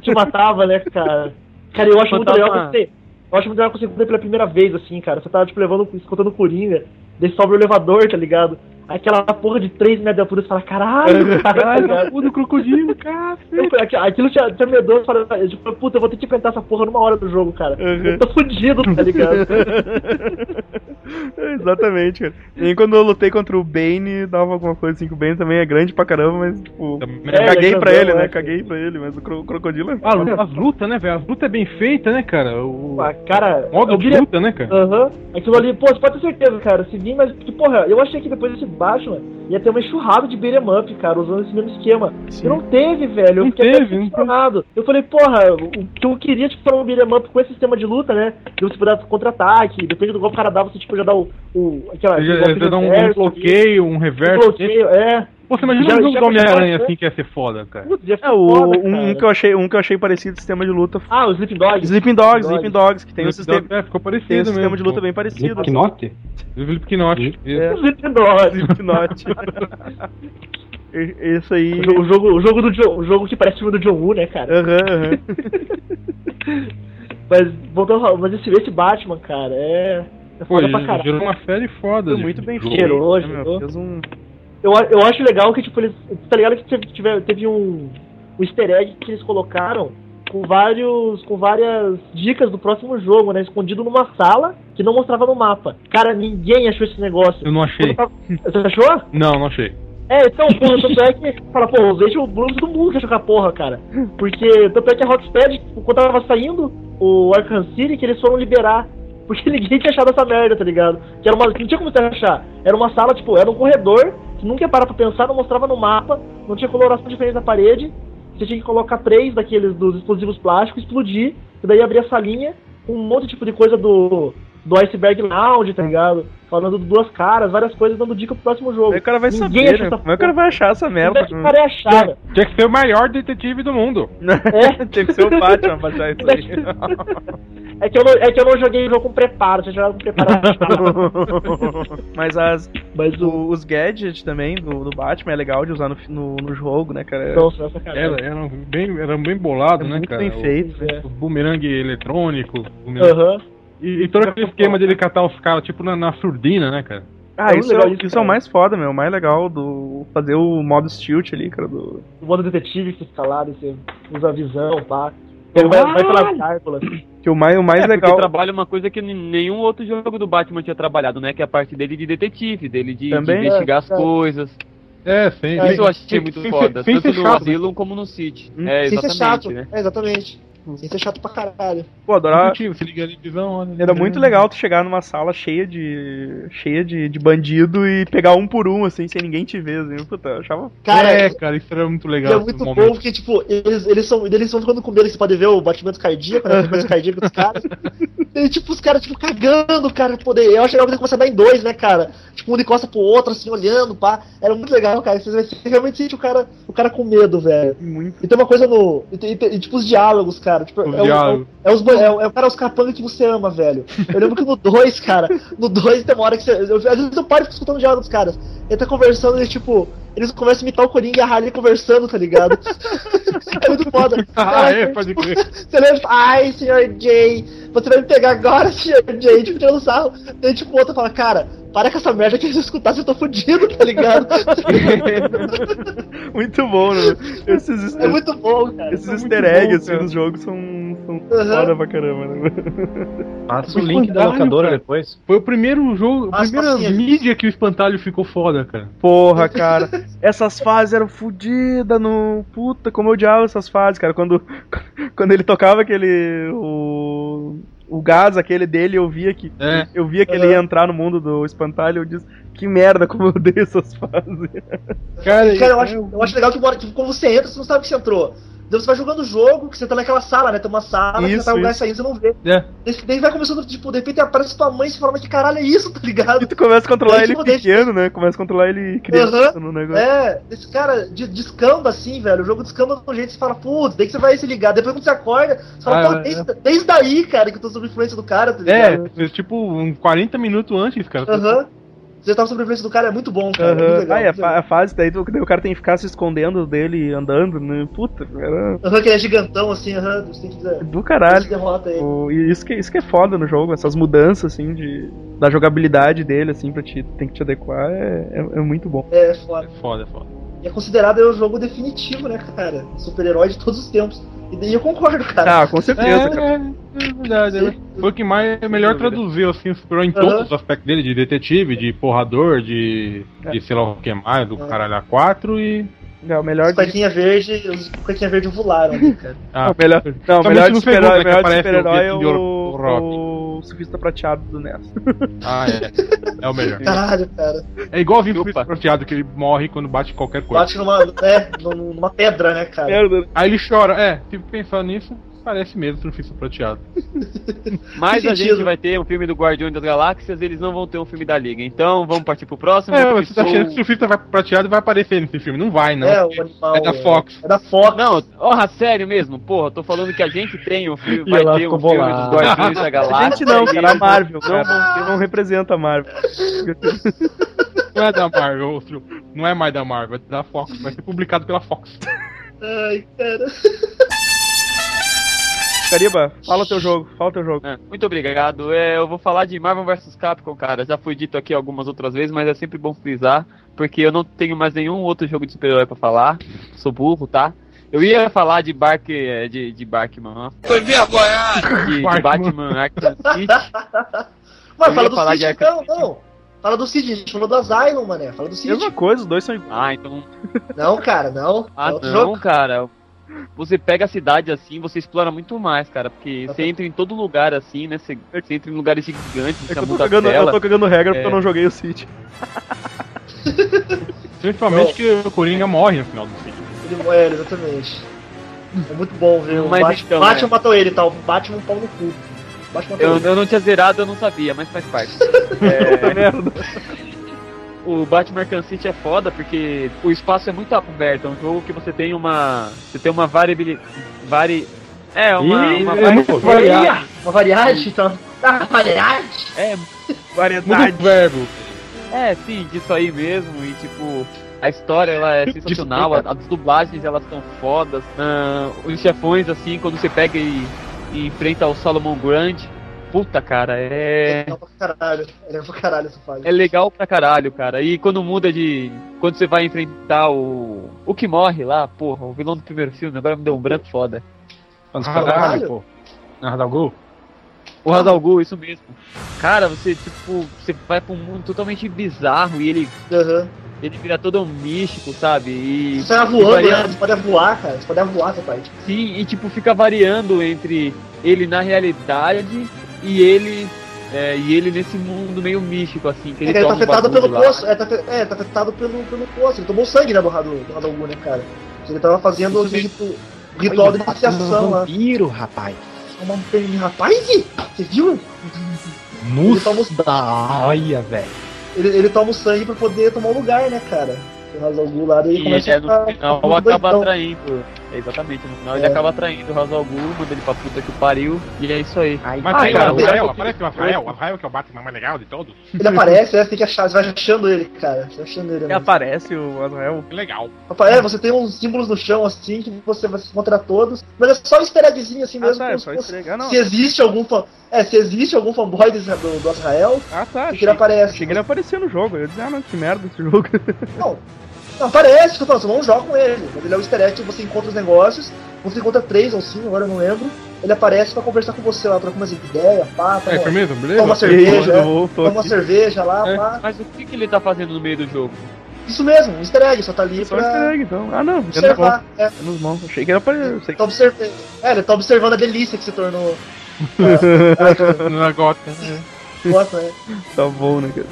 Te matava, né, cara? Cara, eu acho muito Fantasma- legal quando você. Eu acho muito legal quando você pela primeira vez, assim, cara. Você tá, tipo, levando, escutando o Coringa, daí sobe o elevador, tá ligado? Aquela porra de 3 metros de altura, você fala, caralho, cara, tá ligado? Puta do crocodilo, cara. Aquilo te, te amedou, eu tipo, puta, eu vou ter que enfrentar essa porra numa hora do jogo, cara. Uhum. Eu tô fudido, tá ligado? Exatamente, cara. Nem quando eu lutei contra o Bane, dava alguma coisa assim, que o Bane também é grande pra caramba, mas, tipo, É, caguei é pra ele, né? é. Caguei pra ele, mas o, cro- o crocodilo é. Ah, as lutas, né, velho? As lutas é bem feitas, né, cara? O Ah, cara, modo eu de queria luta, né, cara? Aham. Aquilo ali, pô, você pode ter certeza, cara. Se vir, mas, que, porra, eu achei que depois desse Batman ia ter uma enxurrada de beat'em up, cara, usando esse mesmo esquema. E não teve, velho. Eu Não fiquei teve, não decepcionado. Eu falei, porra, o que eu queria, tipo, fazer um beat'em up com esse sistema de luta, né? De você poder dar contra-ataque, depende do golpe que o cara dá, você, tipo, já dá o. o aquela, golpe já dá um, um bloqueio, um um reverso. bloqueio, é. Você imagina Já- um jogo do Homem-Aranha começou, assim que ia ser foda, cara. Putz, ia É, ficar o, foda, um, cara. que eu achei, um que eu achei parecido sistema de luta. Ah, o Sleeping Dog. Sleeping Dogs, Dog. Sleeping Dogs, que tem um sistema, É, ficou parecido tem um mesmo. sistema de luta pô. bem parecido. Slipknot? Slipknot. É. Sleeping. Slipknot. Isso aí. O jogo, o jogo, do John, o jogo que parece o filme do John Woo, né, cara? Aham, aham. Mas, voltando mas esse, esse Batman, cara, é. É Pô, foda pra gerou caralho. uma série foda. Foi muito bem feito. Cheirou, né, meu? cheirou. Fez um. Eu, a- eu acho legal que, tipo, eles. Tá ligado que teve, teve um, um easter egg que eles colocaram com vários. com várias dicas do próximo jogo, né? Escondido numa sala que não mostrava no mapa. Cara, ninguém achou esse negócio. Eu não achei. Tava- Você achou? Não, não achei. É, então, porra, tanto é que. Fala, pô, os Agent Blue, todo mundo quer jogar porra, cara. Porque, tanto é que a Rocksteady, quando tava saindo o Arkham City, que eles foram liberar. Porque ninguém tinha achado essa merda, tá ligado? Que era uma. que Não tinha como você achar. Era uma sala, tipo, era um corredor, que nunca ia parar pra pensar, não mostrava no mapa, não tinha coloração diferente na parede. Você tinha que colocar três daqueles dos explosivos plásticos, explodir, e daí abrir a salinha com um monte tipo de coisa do. Do Iceberg Lounge, tá ligado? Falando de duas caras, várias coisas dando dica pro próximo jogo. Aí o cara vai Ninguém saber, né? essa Como é que o cara vai achar essa merda? é que o cara ia achar, né? Tinha que ser o maior detetive do mundo. É. Tinha que ser o Batman pra achar isso aí. É que, eu não, é que eu não joguei o jogo com preparo, tinha jogado com preparo. Mas as, Mas o. o- os gadgets também do, do Batman é legal de usar no, no, no jogo, né, cara? Nossa, essa cara. Era, era, bem, era bem bolado, É né, muito cara? bem O- feito. É. O, bumerangue eletrônico. o bumerangue- Aham. E, e todo aquele esquema dele catar os caras, tipo, na, na surdina, né, cara? Ah, É isso, é, legal isso, isso, é o cara. mais foda, meu. O mais legal do. Fazer o modo stealth ali, cara. Do... O modo detetive que você fica lá, você usa a visão, pá. Ele vai, vai pelas cárpulas. Que o mais, o mais é, legal. trabalha uma coisa que nenhum outro jogo do Batman tinha trabalhado, né? Que é a parte dele de detetive, dele de, de Também? investigar É, as é. coisas. É, sem. É, Isso eu achei muito foda, tanto no chato, Asylum como no City. Hum. É, exatamente, chato. né? É, exatamente. Isso é chato pra caralho. Pô, adorava. Se liga televisão, olha. Era muito legal tu chegar numa sala cheia de. cheia de, de bandido e pegar um por um, assim, sem ninguém te ver, assim. Puta, eu achava. Cara, é, cara, isso era muito E legal. é muito momento. bom porque, tipo, eles, eles, são, eles vão ficando com medo, você pode ver o batimento cardíaco, né? O batimento cardíaco dos caras. E, tipo, os caras, tipo, cagando, cara, poder. Eu acho legal que começa a dar em dois, né, cara? Tipo, um encosta pro outro, assim, olhando, pá. Era muito legal, cara. Você realmente sente o cara, o cara com medo, velho. Muito. E tem uma coisa no. E, e e, tipo, os diálogos, cara. Tipo, Os é, o- é, o- é os, é, o- é o cara, os capangas que você ama, velho. Eu lembro que no 2, cara, no 2 tem uma hora que você. Eu, às vezes eu paro e fico escutando o diálogo dos caras. Ele tá conversando e, tipo, eles começam a imitar o Coringa e a Harley conversando, tá ligado? é muito foda. Ah, é, Cara, pode tipo, crer. Você lembra, tipo, ai, senhor Jay, você vai me pegar agora, senhor Jay, tipo, tirando sarro. Daí, tipo, o outro fala, cara, para com essa merda que se eu escutar, eu tô fudido, tá ligado? Muito bom, né? Esses, é muito bom, cara. esses são easter eggs assim, nos jogos são, são Aham. foda pra caramba, né? Passa o link da locadora cara. depois. Foi o primeiro jogo, a primeira mídia que o espantalho ficou foda, cara. Porra, cara. Essas fases eram fodidas no. Puta, como eu odiava essas fases, cara. Quando, quando ele tocava aquele. O, o gás aquele dele, eu via que. É. Eu via que ele ia entrar no mundo do espantalho. Eu disse, que merda, como eu odeio essas fases. Cara, Cara, eu acho, eu acho legal que, que quando você entra, você não sabe que você entrou. Daí você vai jogando o jogo, que você tá naquela sala, né? Tem uma sala, Isso, você tá lugar saindo, você não vê. É. Daí, vai começando, tipo, de repente aparece tua mãe e você fala, mas que caralho é isso, tá ligado? E tu começa a controlar Daí, ele tipo, pequeno, né? Começa a controlar ele criança no negócio. É, esse cara de- descamba assim, velho. O jogo descamba de um jeito você fala, putz, daí que você vai se ligar. Depois quando você acorda, você fala, Ah, pô, é. desde, desde daí, cara, que eu tô sob influência do cara, tá É, ligado? tipo, uns 40 minutos antes, cara. Aham. Você tava sob influência do cara, é muito bom, cara. é muito legal, Ah, a, muito fa- legal. a fase daí, do- daí o cara tem que ficar se escondendo dele andando, né? Puta, era Aham, que ele é gigantão, assim, aham. Você tem que dizer. do Você caralho. derrota ele. O- e isso que, isso que é foda no jogo, essas mudanças, assim, de, da jogabilidade dele, assim, pra te, tem que te adequar, é, é, é muito bom. É, foda. É foda, é foda. E é considerado o jogo definitivo, né, cara? Super-herói de todos os tempos. E daí eu concordo, cara. Ah, com certeza, cara. É, é verdade, né? Foi o que mais é melhor traduziu, assim, super em Aham. todos os aspectos dele, de detetive, de porrador, de, de sei lá o que mais, do É. caralho A4 e. É, o melhor Os cuequinha verde, os cuequinha verde voaram ali, cara. Ah, o melhor, não, o Somente melhor aparece super-herói é o- o, surfista prateado do NES. ah, é. É o melhor. Caralho, cara. É igualzinho o. Fritz prateado, que ele morre quando bate qualquer coisa. Bate numa, é, num- numa pedra, né, cara? Aí ele chora. É, se pensar nisso, parece mesmo o surfista prateado. Mas a gente vai ter um filme do Guardião das Galáxias, eles não vão ter um filme da Liga. Então vamos partir pro próximo. É, você tá achando que o surfista vai prateado e vai aparecer nesse filme? Não vai, não. É, o porque animal. é da Fox. É da Fox. Não, porra, sério mesmo, porra, tô falando que a gente tem um filme, vai ter um filme dos Guardiões da A Galáxia. gente não, cara, a Marvel, não cara. Ele não representa a Marvel. Não é da Marvel, outro. Não é mais da Marvel, é da Fox. Vai ser publicado pela Fox. Ai, cara. Cariba, fala o teu jogo, fala o teu jogo. É, muito obrigado. É, eu vou falar de Marvel vs Capcom, cara. Já foi dito aqui algumas outras vezes, mas é sempre bom frisar, porque eu não tenho mais nenhum outro jogo de super-herói pra falar. Sou burro, tá? Eu ia falar de Bark, é, de, de Barkman. Foi vergonhado! de, de. Batman Arkham City. Mano, Eu fala do falar de Cid, Arkham não, City. não. Fala do Cid, a gente falou do Asylum, mané. Fala do Cid. Mesma coisa, os dois são iguais. Ah, então. Não, cara, não. Ah, é outro não, jogo. cara. Você pega a cidade assim, você explora muito mais, cara. Porque você entra em todo lugar assim, né? Você, você entra em lugares gigantes, É você que eu tô cagando, eu tô cagando regra porque É. eu não joguei o City. Principalmente que o Coringa morre no final do filme. Ele morre, exatamente. É muito bom ver o Batman. então, Batman né? matou ele, tal. Batman um pau no cu. Eu, ele. eu não tinha zerado, eu não sabia, mas faz parte. É, merda. O Batman Arkham City é foda porque o espaço é muito aberto. É um jogo que você tem uma. Você tem uma variabilidade. Vari... É, uma. Ih, uma é muito variado. Uma variante, então. Ah, variante? É, Variedade. Muito verbo. É, sim, disso aí mesmo. E tipo, a história ela é sensacional, a- as dublagens elas são fodas. ah, os chefões, assim, quando você pega e, e enfrenta o Solomon Grant, puta cara, é. Não, pra caralho. É pra caralho essa fase. É legal pra caralho, cara. E quando muda de. Quando você vai enfrentar o. O que morre lá, porra, o vilão do primeiro filme, agora me deu um branco foda. Quando você Caralho. pô. Na Radalgu? O Radalgu, isso mesmo. Cara, você, tipo, você vai pra um mundo totalmente bizarro e ele Aham. ele vira todo um místico, sabe? E, Você tá e voando, varia- né? Você pode voar, cara. Você pode voar essa parte. Sim, e tipo, fica variando entre ele na realidade e ele. é, e ele nesse mundo meio místico, assim, que ele, Ele, tá toma um afetado pelo lá. poço. É tá, é, tá afetado pelo, pelo poço. Ele tomou sangue, né, do Rado, do né, cara? Ele tava fazendo o ritu- o ritual de iniciação lá. Vampiro, rapaz. Uma perna, rapaz, você viu? Ele Nossa, toma, o- olha, velho. ele, ele toma o sangue pra poder tomar o lugar, né, cara? O Radalgu lá, daí E começa é, a no ficar final acaba doidão. atraindo. É, exatamente, no final ele É. acaba atraindo o Hazal Ghul, manda ele pra puta que o pariu, e é isso aí. Ai, Mas Ah, tem cara, o tem- Azrael, aparece o Azrael, o Azrael que é o Batman mais legal de todos. Ele aparece, né? Você tem que achar, você vai achando ele, cara. Você vai achando ele. E né? aparece o. Que legal. Rapaz, É, você tem uns símbolos no chão assim que você vai se encontrar todos, mas é só um easter assim Ah, mesmo. tá, é como só se, fosse- entregar, não. se existe algum fan... É, se existe algum fanboy do, do, do Israel, Ah, tá. que ele aparece. Achei que ele aparecia no jogo. Eu ia dizer, ah, não, que merda esse jogo. Não, aparece, tô falando, você não joga com ele. Mas ele é um easter egg que você encontra os negócios, você encontra três ou cinco, agora eu não lembro. Ele aparece pra conversar com você lá, troca umas ideias, pá, É, toma, firmeza, toma uma beleza? cerveja, é, Voltou toma uma aqui. cerveja lá, É. pá. Mas o que, que ele tá fazendo no meio do jogo? Isso mesmo, um easter egg, só tá ali Só um easter pra egg, então. Ah, não. Observar. É. Menos mal. Achei que era pra. eu que- tá observ... é, ele tá observando a delícia que se tornou. Na gota. Gosta, né? Tá bom, né, cara?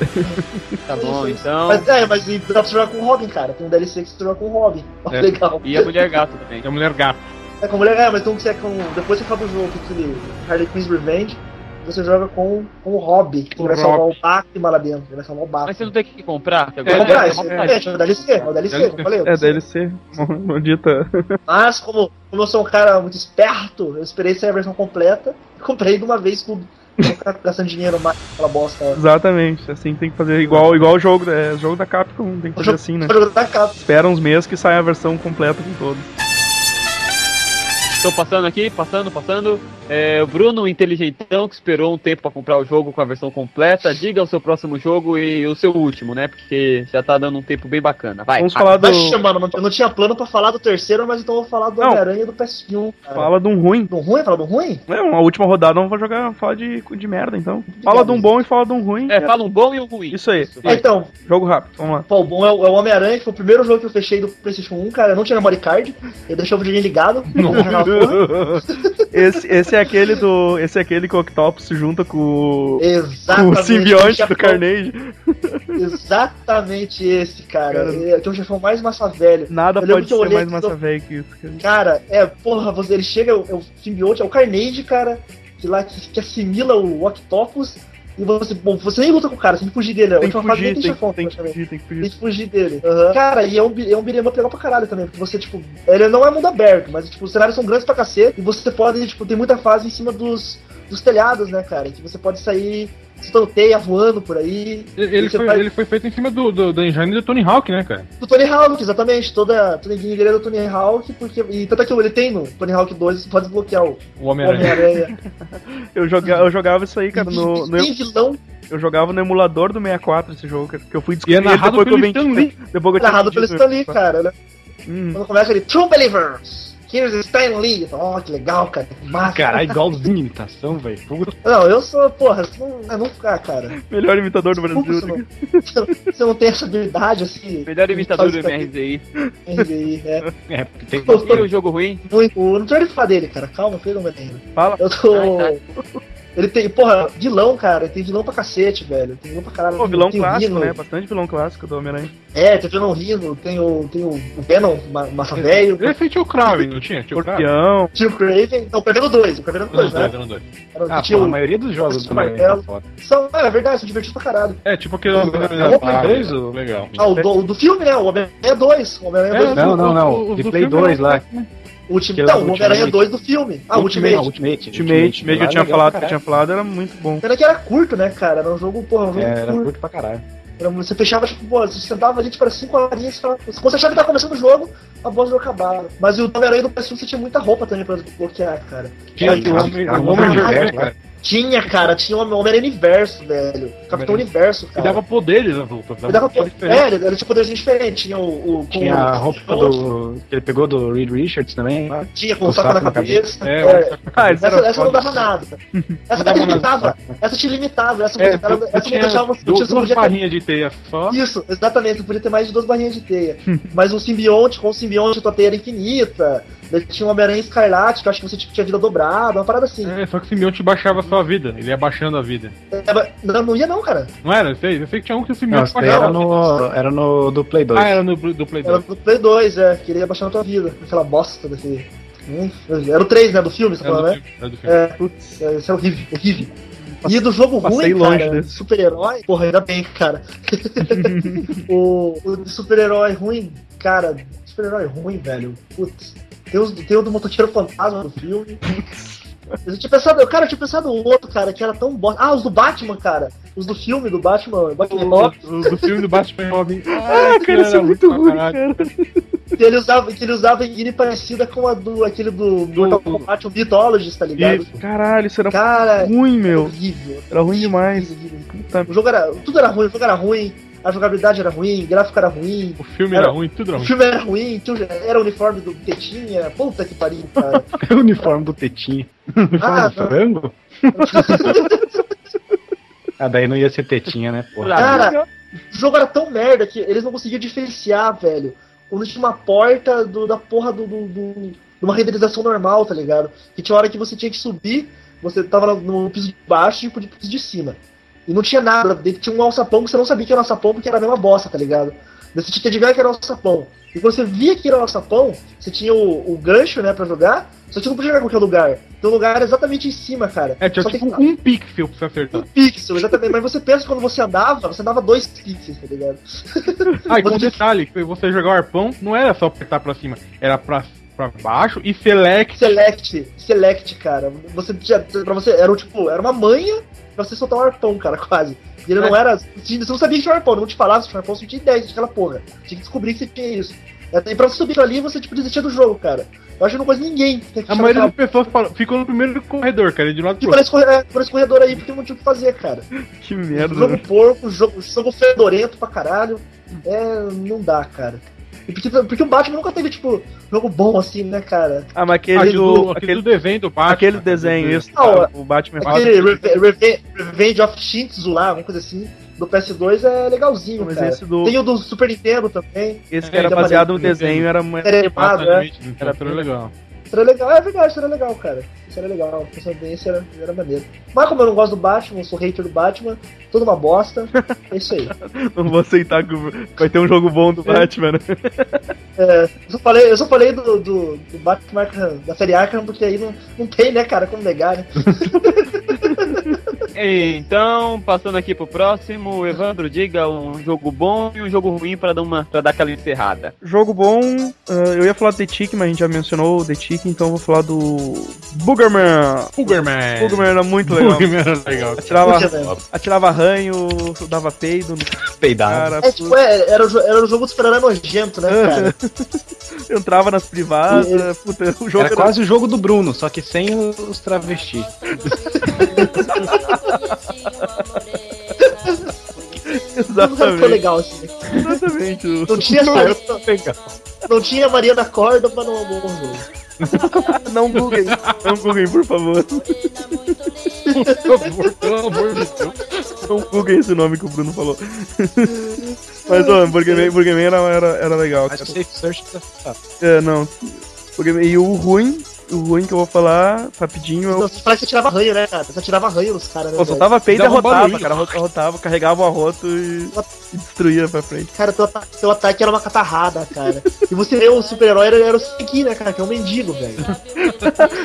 Tá bom, então. Mas, é, mas dá pra você jogar com o Robin, cara. Tem um DLC que você joga com o Robin. Ó, É. Legal. E a mulher gato também. É a mulher gato. É com a mulher, é, mas então você é com. Depois você acaba o jogo, com aquele Harley Quinn's Revenge, você joga com, com o Robin, que O vai salvar o Batman lá dentro. Ele vai salvar o Batman. Mas você não tem que comprar? Que Vai agora comprar, é, é, é, o DLC, é o DLC, DLC. como eu falei. É, DLC. Maldita. Mas, como, como eu sou um cara muito esperto, eu esperei sair a versão completa e comprei de uma vez tudo. Ficar gastando dinheiro mais naquela bosta. Exatamente. Assim tem que fazer igual, igual o jogo, é, jogo da Capcom. Tem que fazer assim, né? Espera uns meses que sai a versão completa com todos. Tô passando aqui, passando, passando. É, o Bruno, inteligentão, que esperou um tempo pra comprar o jogo com a versão completa. Diga o seu próximo jogo e o seu último, né? Porque já tá dando um tempo bem bacana. Vai. Vamos falar do. Vai chamando, não- eu não tinha plano pra falar do terceiro, mas então eu vou falar do. Homem-Aranha e do PS1. cara. Fala de um ruim. Do ruim? Fala do ruim? É, uma última rodada não vou jogar, falar de, de merda, então. Fala de um bom e fala de um ruim. É, fala um bom e um ruim. Isso aí. É, então, Jogo rápido, vamos lá. Pô, o bom é o, é o Homem-Aranha, que foi o primeiro jogo que eu fechei do PlayStation 1, cara. Eu não tinha memory card, eu deixei o videogame ligado. Não. Esse, esse é aquele do. Esse é aquele que o Octopus se junta com, o- com o simbionte do Carnage. Exatamente esse, cara. Cara, Ele é é o chefão mais massa velho. Nada pode ser mais massa do- velho que isso. cara. Cara, é, porra, você, ele chega, é o, é o simbionte, é o Carnage, cara, que lá que, que assimila o Octopus. E você, bom, você nem luta com o cara, você tem que fugir dele. A Tem que última fase nem fugir, tem tem, chefão, tem que fugir, tem que Tem fugir. que fugir dele. Aham. Cara, e é um, é um beat'em up legal pra caralho também, porque você, tipo, ele não é mundo aberto, mas, tipo, os cenários são grandes pra cacete, e você pode, tipo, tem muita fase em cima dos, dos telhados, né, cara, que você pode sair soltando teia, voando por aí. Ele, foi, faz- ele foi feito em cima do, do, da engine do Tony Hawk, né, cara? Do Tony Hawk, exatamente, toda, toda a engenharia dele é do Tony Hawk, porque, e tanto é que ele tem no Tony Hawk 2, você pode desbloquear o O Homem-Aranha. Homem-Aranha. Eu, joga, eu jogava isso aí, cara, no, no- Tem vilão eu jogava no emulador do 64 esse jogo, que eu fui E é descobrir ele narrado depois que eu pelo vendi. Depois que eu tinha narrado pelo vendido. Stan Lee, cara, né? Hum. Quando começa ele, True Believers! Here's Stan Lee! Oh, que legal, cara, que massa. Caralho, igualzinho imitação, velho. Não, eu sou, porra, você não, eu não ficar, cara. Melhor imitador do Brasil. você, não, você não tem essa habilidade assim. Melhor imitador do MRZI. RVI, é. É, porque tem. O jogo ruim? Muito. Não tô nem falar dele, cara. Calma, filho, não ainda. Fala. Eu tô. Ai, Ele tem, porra, vilão, cara. Tem vilão pra cacete, velho. Tem vilão pra caralho. Pô, vilão tem clássico, né? Bastante vilão clássico do Homem-Aranha. É, tem o vilão Rino, tem o, tem o, o Venom, ma- massa velho. Ele fez o Kraven, não tinha? Tinha o Kraven. Tinha o Craven. Não, o Craven 2, o Craven 2, né? Era o Ah, tinha pô, a maioria dos jogos do. Homem-Aranha tá foda. São, é verdade, são divertidos pra caralho. É, tipo aquele. É o Play beleza, legal. Ah, o do, filme, né? O Homem-Aranha 2. O Homem-Aranha 2 do Não, não, não. o- o De do Play filme 2 era- lá. Era não, o Homem-Aranha Ultimate. 2 do filme. Ah, Ultimate. Não, Ultimate. Ultimate, meio que eu tinha falado, que eu tinha falado, era muito bom. Pena que era curto, né, cara? Era um jogo, porra, um jogo. É, era curto. curto pra caralho. Era- Você fechava, tipo, pô, você sentava ali, tipo, era 5 horinhas, você falava- quando você achava que tava começando o jogo, a do jogo acabava. Mas o Homem-Aranha do PS1 você tinha muita roupa também pra desbloquear, cara. Tinha o Homem- cara, Homem. Tinha, cara, tinha o Homem-Aranha Universo, velho. Capitão Universo, E cara. dava poderes as roupas. Ele dava poder po- É, ele era tipo poderzinho diferente. Tinha o. o Tinha a roupa do. que ele pegou do Reed Richards também. lá. Tinha com o saco na saco na cabeça. É, É, Ah, essa, essa não dava nada. Essa dava te limitava. Essa te limitava. Essa, É, essa, não tinha deixava você. duas, Você duas ter barrinhas de teia só. Isso, exatamente, não podia ter mais de duas barrinhas de teia. Mas o simbionte, com o simbionte, tua teia era infinita. Daí tinha um Homem-Aranha Escarlate, que eu acho que você tipo, tinha vida dobrada, uma parada assim. É, só que o simbionte baixava a sua vida. Ele ia baixando a vida. É, não, não ia não, cara. Não era? Eu sei, eu sei que tinha um que o Não, simbionte isso daí era baixava. no, era no do Play 2. Ah, era no do Play Era 2. no Play 2, é, que ele ia baixando a tua vida. Aquela bosta desse. Hum, Era o 3, né? Do filme, você Era falou, né? filme, era do filme. É, Putz, é, isso é horrível, horrível. E do jogo Passei ruim, longe cara, desse. super-herói, porra, ainda bem, cara. o, o super-herói ruim, cara, super-herói ruim, velho. Putz. Tem, os, tem o do motoqueiro fantasma do filme. Eu tinha pensado, cara, eu tinha pensado outro, cara, que era tão bosta. Ah, os do Batman, cara. Os do filme do Batman, Batman Robin, O, o do filme do Batman Robin. Ah, cara, isso é muito ruim, cara. que ele usava, que ele usava em guine parecida com a do aquele do Mortal Kombat, o Mythologist, tá ligado? Isso. Caralho, isso era Cara, ruim, meu. horrível. Era ruim demais. Horrível, horrível. O jogo era. Tudo era ruim, o jogo era ruim, a jogabilidade era ruim, o gráfico era ruim, O filme era Era- ruim, tudo era o ruim. filme era ruim, tinha- era o uniforme do Tetinha, puta que pariu, cara. o uniforme do Tetinha. Uniforme Ah, do frango? ah, daí não ia ser Tetinha, né, porra? Cara, o jogo era tão merda que eles não conseguiam diferenciar, velho. Quando tinha uma porta do, da porra do, do, do- de uma renderização normal, tá ligado? Que tinha hora que você tinha que subir, você tava no, no piso de baixo e pro piso de cima. E não tinha nada, dentro tinha um alçapão que você não sabia que era um alçapão porque era a mesma bosta, tá ligado? Você tinha que adivinhar que era um alçapão. E quando você via que era um alçapão, você tinha o, o gancho, né, pra jogar, só que você não podia jogar em qualquer lugar. Então o lugar era exatamente em cima, cara. É, tinha Só tipo tem um pixel pra você acertar. um pixel, exatamente. Mas você pensa que quando você andava, você andava dois pixels, tá ligado? Ah, e com Você- detalhe, que você jogar o arpão, não era só apertar pra cima, era pra, pra baixo e select. Select, select, cara. Você tinha, pra você, era um, tipo, era uma manha pra você soltar um arpão, cara, quase. E ele não era. Você não sabia que tinha um arpão, não te falava se tinha um arpão, você tinha ideia de aquela porra. Tinha que descobrir que você tinha isso. E pra você subir ali, você tipo, desistia do jogo, cara. Eu acho que não conheço ninguém. A maioria das pessoas ficou no primeiro corredor, cara, de lado pro por esse, corre- é, por esse corredor aí, porque não tinha o que fazer, cara. Que merda. Jogo porco, jogo, jogo fedorento pra caralho. É. não dá, cara. Porque, porque o Batman nunca teve, tipo, jogo bom assim, né, cara? Ah, mas aquele Aquele do. do, aquele do desenho do Batman. aquele desenho, isso. Não, cara, o Batman Aquele Reve- Reve- Revenge of Shinzu lá, uma coisa assim, do PS2 é legalzinho, Mas cara. esse do. Tem o do Super Nintendo também. Esse que É, era que baseado no desenho era. Era animado, né? Exatamente, então, era legal. Seria legal, é verdade, seria legal, cara. Isso era legal, pensando bem, isso era, era maneiro. Mas como eu não gosto do Batman, sou hater do Batman, tudo uma bosta, é isso aí. Não vou aceitar que vai ter um jogo bom do Batman, né? É, eu só falei, eu só falei do, do, do Batman da série Arkham, porque aí não, não tem, né, cara, como negar, né? E, Então, passando aqui pro próximo, Evandro, diga um jogo bom e um jogo ruim pra dar, uma, pra dar aquela encerrada. Jogo bom, ah, eu ia falar do The Tick, mas a gente já mencionou o The Tick, então eu vou falar do Boogerman. Boogerman. Boogerman era muito legal. Boogerman era legal. Atirava, atirava ranho, dava peido cara, É tipo, é, era, o, era o jogo do super-herói nojento, né, cara? entrava nas privadas, puta, o jogo Era quase o jogo do Bruno, só que sem os travestis. Exatamente, legal, assim. exatamente. o- Não tinha, não, não tinha Maria da Corda pra não bom jogo. Não googlem, não googlem, por favor. Por favor, pelo amor de Deus. Não googlem esse nome que o Bruno falou. Mas, ó, Burgerman, Burgerman era, era, era legal. Mas cara. o Safe Search tá É, não. E o ruim, o ruim que eu vou falar, rapidinho, é Não, você fala que você tirava ranho, né, cara? Você tirava ranho nos caras, né? Pô, soltava peito e barulho. cara. carregava o arroto e, e destruía pra frente. Cara, teu, ata teu ataque era uma catarrada, cara. E você vê o super-herói era, era o Seki, né, cara? Que é um mendigo, velho.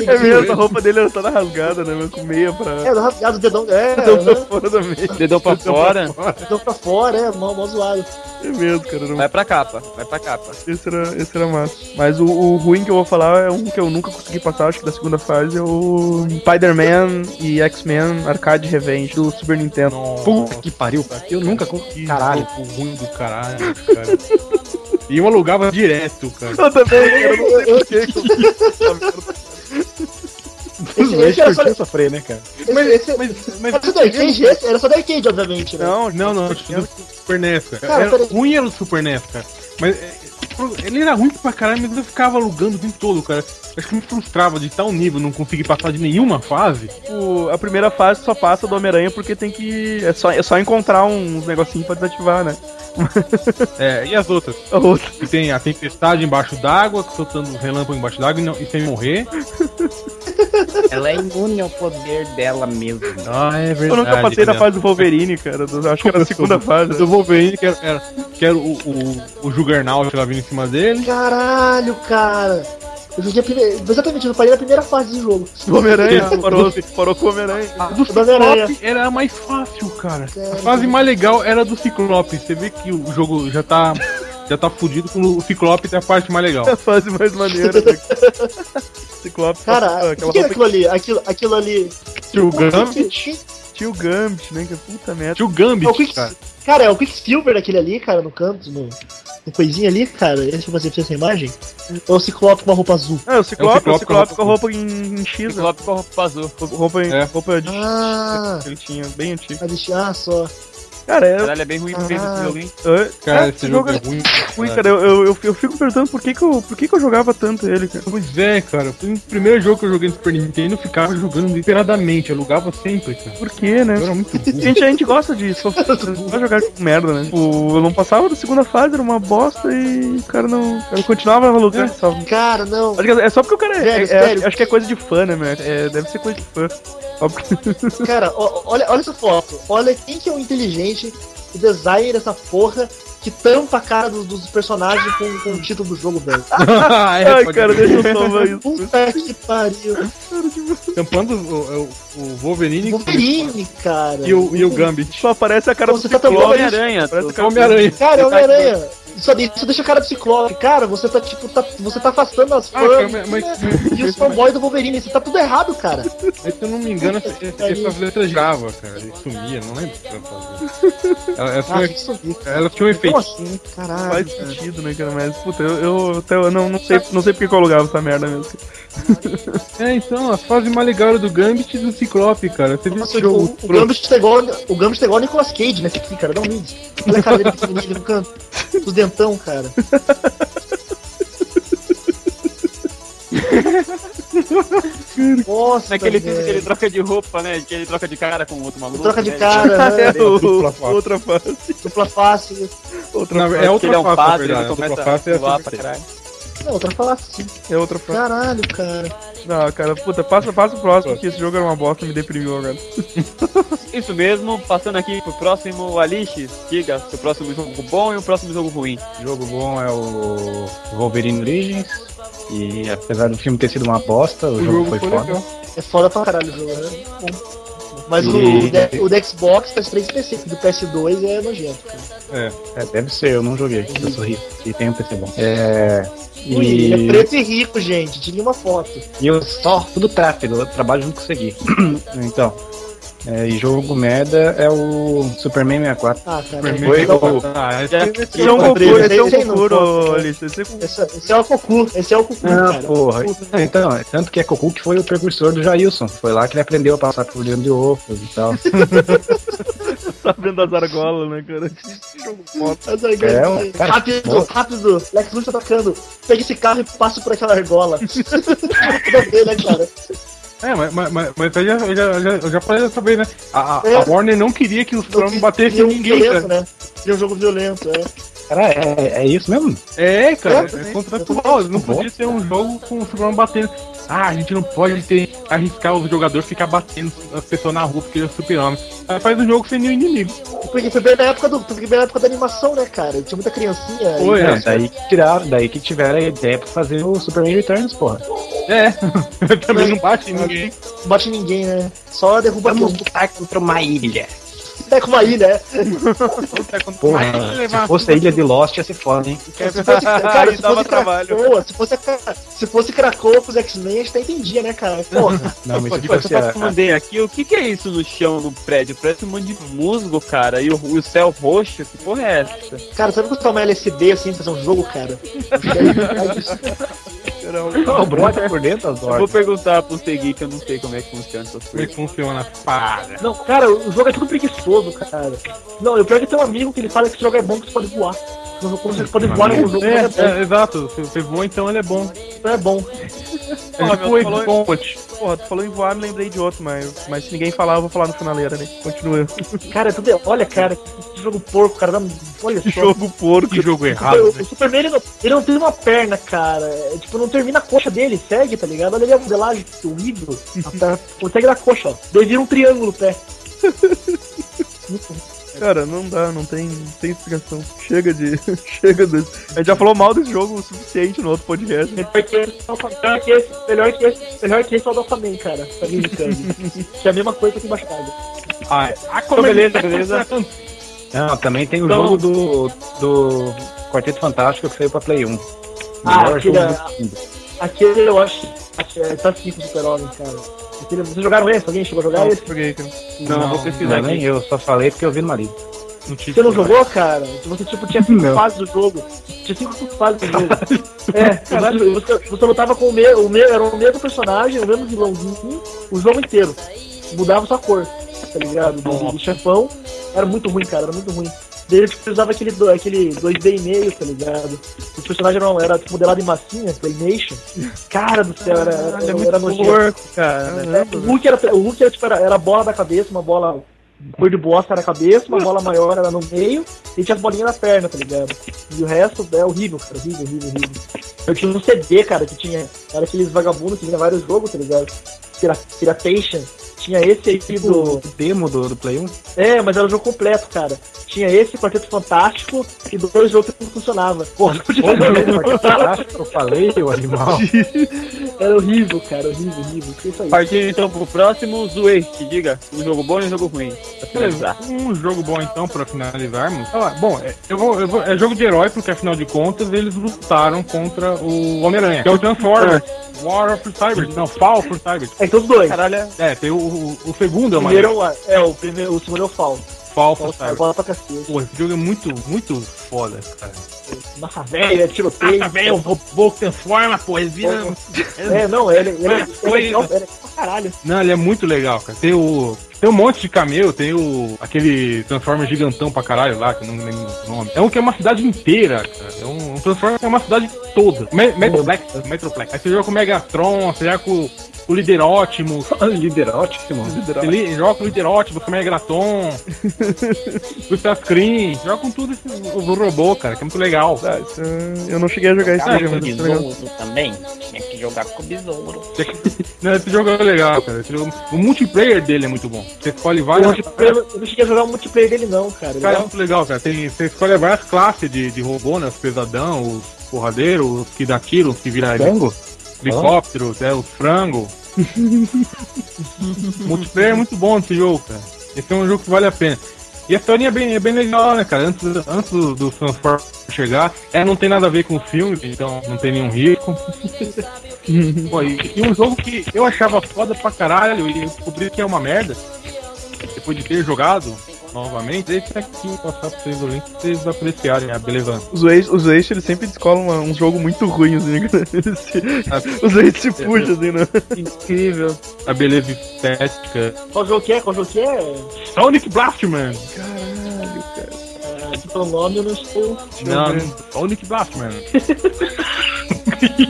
É mesmo, a roupa dele era toda rasgada, né? mas Com meia pra. É, rasgado o dedão. É, Deu pra aham, fora meia. Dedão pra fora, dedão pra fora, é, mó, mó zoado. É mesmo, cara. Um- vai pra capa, vai pra capa. Esse, era, esse era massa. Mas o, o ruim que eu vou falar é um que eu nunca consegui passar, acho que da segunda fase, é o Spider-Man e X-Men Arcade Revenge do Super Nintendo. Puta que pariu, cara. Eu nunca. Que Caralho. jogo ruim do caralho, cara. E eu alugava direto, cara. Eu também. Eu não sei porquê que eu- Esse Esse, Mas esse era só, sofrer, né, cara? esse, Mas, esse, mas, mas, era só da arcade? Era só da arcade, obviamente, né? Não, Não, não, do Super NES, cara. Cara, era ruim era o Super NES, cara. Mas é, ele era ruim pra caralho, mas eu ficava alugando o tempo todo, cara. Acho que me frustrava de tal nível não conseguir passar de nenhuma fase. o- a primeira fase só passa do Homem-Aranha porque tem que. É só, é só encontrar uns negocinhos pra desativar, né? É, e as outras? A outra. Que tem a tempestade embaixo d'água, soltando relâmpago embaixo d'água e, não- e sem morrer. Ela é imune ao poder dela mesma. Ah, é verdade. Eu nunca passei da né? fase do Wolverine, cara. do- acho que era a segunda fase. Do Wolverine, que era, era- que era o, o, o Juggernaut lá vindo em cima dele. Caralho, cara. Eu joguei a primeira. Exatamente, eu parei na primeira fase do jogo. Do Homem-Aranha, Que- parou, parou com o Homem-Aranha. A do. Ciclope era a mais fácil, cara. Sério? A fase mais legal era a do Ciclope. Você vê que o jogo já tá. Já tá fudido com o Ciclope tem a parte mais legal. É a fase mais maneira. né? Ciclope. Cara, aquela o que, que é aquilo ali? Aquilo, aquilo ali. Tio Gambit. que- Tio Gambit, né? Que puta merda. Tio É o Gambit, Quick, cara. cara, é o Quicksilver daquele ali, cara, no canto, no, no coisinha ali, cara. Esse você precisa essa imagem? Ou o Ciclope com uma roupa azul? É, o Ciclope, É o o Ciclope com a com a roupa em, em X, né? Ciclope com a roupa azul. Roupa, em, É. roupa de Ah, que ele tinha, bem antigo. a deixa- ah, só. Cara, é. Caralho, é bem ruim mesmo esse jogo, hein? é- Cara, é, esse jogo é ruim. ruim, cara. Eu, eu, eu, eu fico perguntando por que, que, eu, por que, que eu jogava tanto ele, cara. Pois é, cara. Foi o primeiro jogo que eu joguei no Super Nintendo, eu ficava jogando desesperadamente. Eu alugava sempre, cara. Por quê, né? Eu era muito A gente, a gente gosta disso, só vai jogar com merda, né? Tipo, eu não passava da segunda fase, era uma bosta e o cara não. Eu continuava no lugar só. Cara, não. Acho que é só porque o cara é. Sério, é- acho que é coisa de fã, né, meu? É, deve ser coisa de fã. Óbvio. Cara, ó- olha, olha essa foto. Olha quem que é o inteligente, o designer dessa porra que tampa a cara dos, dos personagens com, com o título do jogo, velho. Ah, é, Ai, cara, crer. deixa eu salvar isso. Puta que pariu. Tampando o, o, o Wolverine, Wolverine, cara. e o, e o Gambit. Só aparece a cara do Você tá Ciclope. tampando Homem-Aranha. Homem-Aranha. Cara, é Homem-Aranha. Isso, isso deixa a cara do Ciclope. Cara, você tá, tipo, tá, você tá afastando as Ah, fãs cara, mas- mas- né? e os fanboys do Wolverine. Você tá tudo errado, cara. Mas se eu não me engano, essa- essa- essas letras Java, cara. Ele sumia, não lembro o que ela fazia. Ela, ela, Ah, tinha, ela tinha um efeito. Assim? Caralho. Faz cara. sentido, né, cara? Mas, puta, eu, eu até eu não, não sei, não sei porque que eu alugava essa merda mesmo. É, então, a fase mais legal do Gambit e do Ciclope, cara. Você viu Nossa, o, o Gambit tá igual, o Gambit tá igual o Nicolas Cage nesse aqui, cara. Dá um link. Olha a cara dele pequenininho no canto. Os dentão, cara. Nossa, Naquele filme que ele velho. troca de roupa, né? Que ele troca de cara com outro maluco. Troca de né? cara, né? É, o- dupla face. outra face. Dupla face. Outra Não, face. é Que outra ele é um face, na padre, ele verdade. Começa dupla face é a voar essa pra caralho. Não, outra face. É outra face. Caralho, cara. Não, cara, puta, passa, passa o próximo, porque esse jogo era uma bosta, me deprimiu agora. Isso mesmo, passando aqui pro próximo Alice, diga seu próximo jogo bom e o próximo jogo ruim. O jogo bom é o Wolverine Origins. E apesar do filme ter sido uma bosta, o, O jogo, jogo foi, foi foda. legal. É foda pra caralho o jogo, né? Mas o, E- o, de- o do Xbox faz 3 PC, do PS2 é nojento, cara. É, deve ser, eu não joguei. Eu sou rico e tenho um PC bom. É. Ui, é E, preto e rico, gente. Tire uma foto. e eu só tudo tráfego, eu trabalho junto com isso aqui. então. É, e jogo merda é o Superman 64. Ah, cara. Foi não, o- Ah, esse é um Eu Goku, esse é um não Goku. Esse é o- esse é o Goku. Esse é o Goku, Ah, cara. porra. Então, tanto que é Goku que foi o precursor do Jailson. Foi lá que ele aprendeu a passar por dentro de ovos e tal. Tá vendo as argolas, né, cara? Que jogo foda. Mas aí, É, um- cara, rápido, rápido. Lex Luthor tá atacando. Pega esse carro e passa por aquela argola. Ver, né, cara? É, mas, mas, mas, eu, já, eu, já, eu já- falei dessa vez, né? A, É. a Warner não queria que os fãs batessem em ninguém, violento, né? Seria um jogo violento, é. Cara, é, é isso mesmo? É, cara, É, é, contratual. Não Bom. podia ser um jogo com o Superman batendo. Ah, a gente não pode ter, arriscar os jogadores ficar batendo as pessoas na rua porque ele é super-homem. Aí faz o jogo sem nenhum inimigo. Porque foi bem na época do. Foi bem na época da animação, né, cara? Tinha muita criancinha. Foi, e- é. É, daí que tiraram, daí que tiveram a ideia pra fazer o Superman Returns, porra. É, também não bate em ninguém. Não bate ninguém, né? Só derruba Vamos aqui. contra uma ilha. É com uma ilha, é. Porra, Vai levar se fosse a ilha de Lost ia ser foda, hein? Se fosse, cara, se dava fosse trabalho. Krakoa, se fosse, se fosse Krakoa com os X-Men, a gente até entendia, né, cara? Porra. Não, mas fosse a, mandei aqui, o que que é isso no chão, no prédio? Parece um monte de musgo, cara, e o, o céu roxo, que porra é essa? Cara, sabe que eu tomar LSD assim, fazer um jogo, cara? Não, o Bruno tá por dentro das Eu vou ordens. perguntar pro Segui que eu não sei como é que funciona essas Como é coisas. que funciona parada? Não, cara, o jogo é tudo preguiçoso, cara. Não, eu pior que tem um amigo que ele fala que esse jogo é bom que você pode voar. Quando você pode voar no jogo, É, é, é, exato. Se você voa, então ele é bom. Então é bom. Tipo meu, o Ace falou. Porra, tu falou em voar, me lembrei de outro, mas, mas se ninguém falar, eu vou falar no finaleira, né? Continua. Cara, é tudo é... Olha, cara, que jogo porco, cara. Dá... Olha Que só. jogo porco. Que jogo O, errado. o né? Superman, ele não, ele não tem uma perna, cara. É, tipo, não termina a coxa dele, segue, tá ligado? Olha ali a modelagem horrível. A perna consegue da coxa, ó. Daí vira um triângulo o pé. Cara, não dá, não tem, não tem explicação. Chega de. Chega desse. A gente já falou mal desse jogo o suficiente no outro podcast. Melhor que esse, melhor que esse, melhor que esse, melhor que esse é o do Aquaman, cara. Pra mim, que é a mesma coisa que embaixo d'água. Ah, é. Ah, como beleza, ele- beleza. Não, também tem o Então- jogo do, do Quarteto Fantástico que saiu pra Play 1. Ah, Melhor aquele jogo é- do mundo. Aquele eu acho. acho que é, tá assim com o Super-Homem, cara. Vocês jogaram esse? Alguém chegou a jogar Não, esse? joguei, cara. Não, eu vou pesquisar Não, nem aqui. eu, só falei porque eu vi no marido. Não Você não jogou, cara? Você tipo tinha cinco Não. fases do jogo. Tinha cinco fases do jogo. é, você, você lutava com o mesmo, o mesmo, era o mesmo personagem, o mesmo vilãozinho, o jogo inteiro. Mudava só a cor, tá ligado? Do, do, do chefão. Era muito ruim, cara, era muito ruim. Ele usava aquele, do- aquele 2D e meio, tá ligado? Os personagens eram era, tipo, modelado em massinha, Playmation. Cara do céu, era, era, é muito era nojento. porco, cara. É, o Hulk era, o Hulk era, tipo, era, era a bola da cabeça, uma bola cor de bosta na cabeça, uma bola maior era no meio, e tinha as bolinhas na perna, tá ligado? E o resto é horrível, cara, horrível, horrível, horrível. Eu tinha um CD, cara, que tinha, era aqueles vagabundos que vinha vários jogos, tá ligado? Pira- Piratation. Tinha esse aí do. O demo do, do Play 1? É, mas era o jogo completo, cara. Tinha esse Quarteto Fantástico e dois jogos que não funcionava. Porra, não podia jogar. Fantástico, eu falei, o animal. Era horrível, cara, horrível, horrível. Que isso aí. Partindo então pro próximo, Zueste, diga. Um jogo bom e um jogo ruim. Finalizar. Um jogo bom então pra finalizarmos. Ah, bom, é, eu vou, eu vou- é jogo de herói porque afinal de contas eles lutaram contra o Homem-Aranha, que é o Transformers. War of Cyber, não, Fall for Cyber. É, então os dois. Caralho, é- É, tem o, o, o segundo é O primeiro é o, é, o primeiro, o segundo é o Fall. Fall for Cyber. bola pra cacete. Pô, esse jogo é muito, muito foda, cara. Nossa, velho, é tiroteio. Nossa, velho, o robô que transforma, pô, ele vira. É, não, ele, ele, ele, ele, Foi- ele, ele é pra caralho. Não, ele é muito legal, cara. Tem o. Tem um monte de cameo, tem o. aquele Transformer gigantão pra caralho lá, que eu não lembro o nome. É um que é uma cidade inteira, cara. É um, um Transformer que é uma cidade toda. Me, Metroplex, Metroplex. Aí você joga com o Megatron, você joga com o Líder Optimus. Líder ótimo. Você li- joga com o Líder Optimus, com o Megaton, o Starscream, joga com tudo esse, o robô, cara, que é muito legal. Ah, isso, eu não cheguei a jogar esse jogo, com mas besouro também. Tinha que jogar com besouro. Não, esse jogo é legal, cara. Jogo- o multiplayer dele é muito bom. Você escolhe várias. Eu não cheguei a jogar o multiplayer dele, não, cara. Cara, é Legal? muito legal, cara. Tem, você escolhe várias classes de, de robô, né? Os pesadão, os porradeiros, os que dá tiro, os que viram Frango? helicópteros, é, os frango. multiplayer é muito bom esse jogo, cara. Esse é um jogo que vale a pena. E a historinha é bem, é bem legal, né, cara? Antes, antes do, do chegar, é, não tem nada a ver com o filme, então não tem nenhum risco. Pô, e, e um jogo que eu achava foda pra caralho e eu descobri que é uma merda, depois de ter jogado novamente, esse aqui, vou passar pra vocês o link pra vocês apreciarem a beleza. Os Waste, os Waste, eles sempre descolam um jogo muito ruim, assim. Eles se- Os Waste se puxam, assim, né? incrível. A beleza estética. Qual jogo que é? Qual jogo que é? Sonic Blastman! Caralho, cara. Ah, aqui pelo nome eu não estou. Não, Sonic Blastman.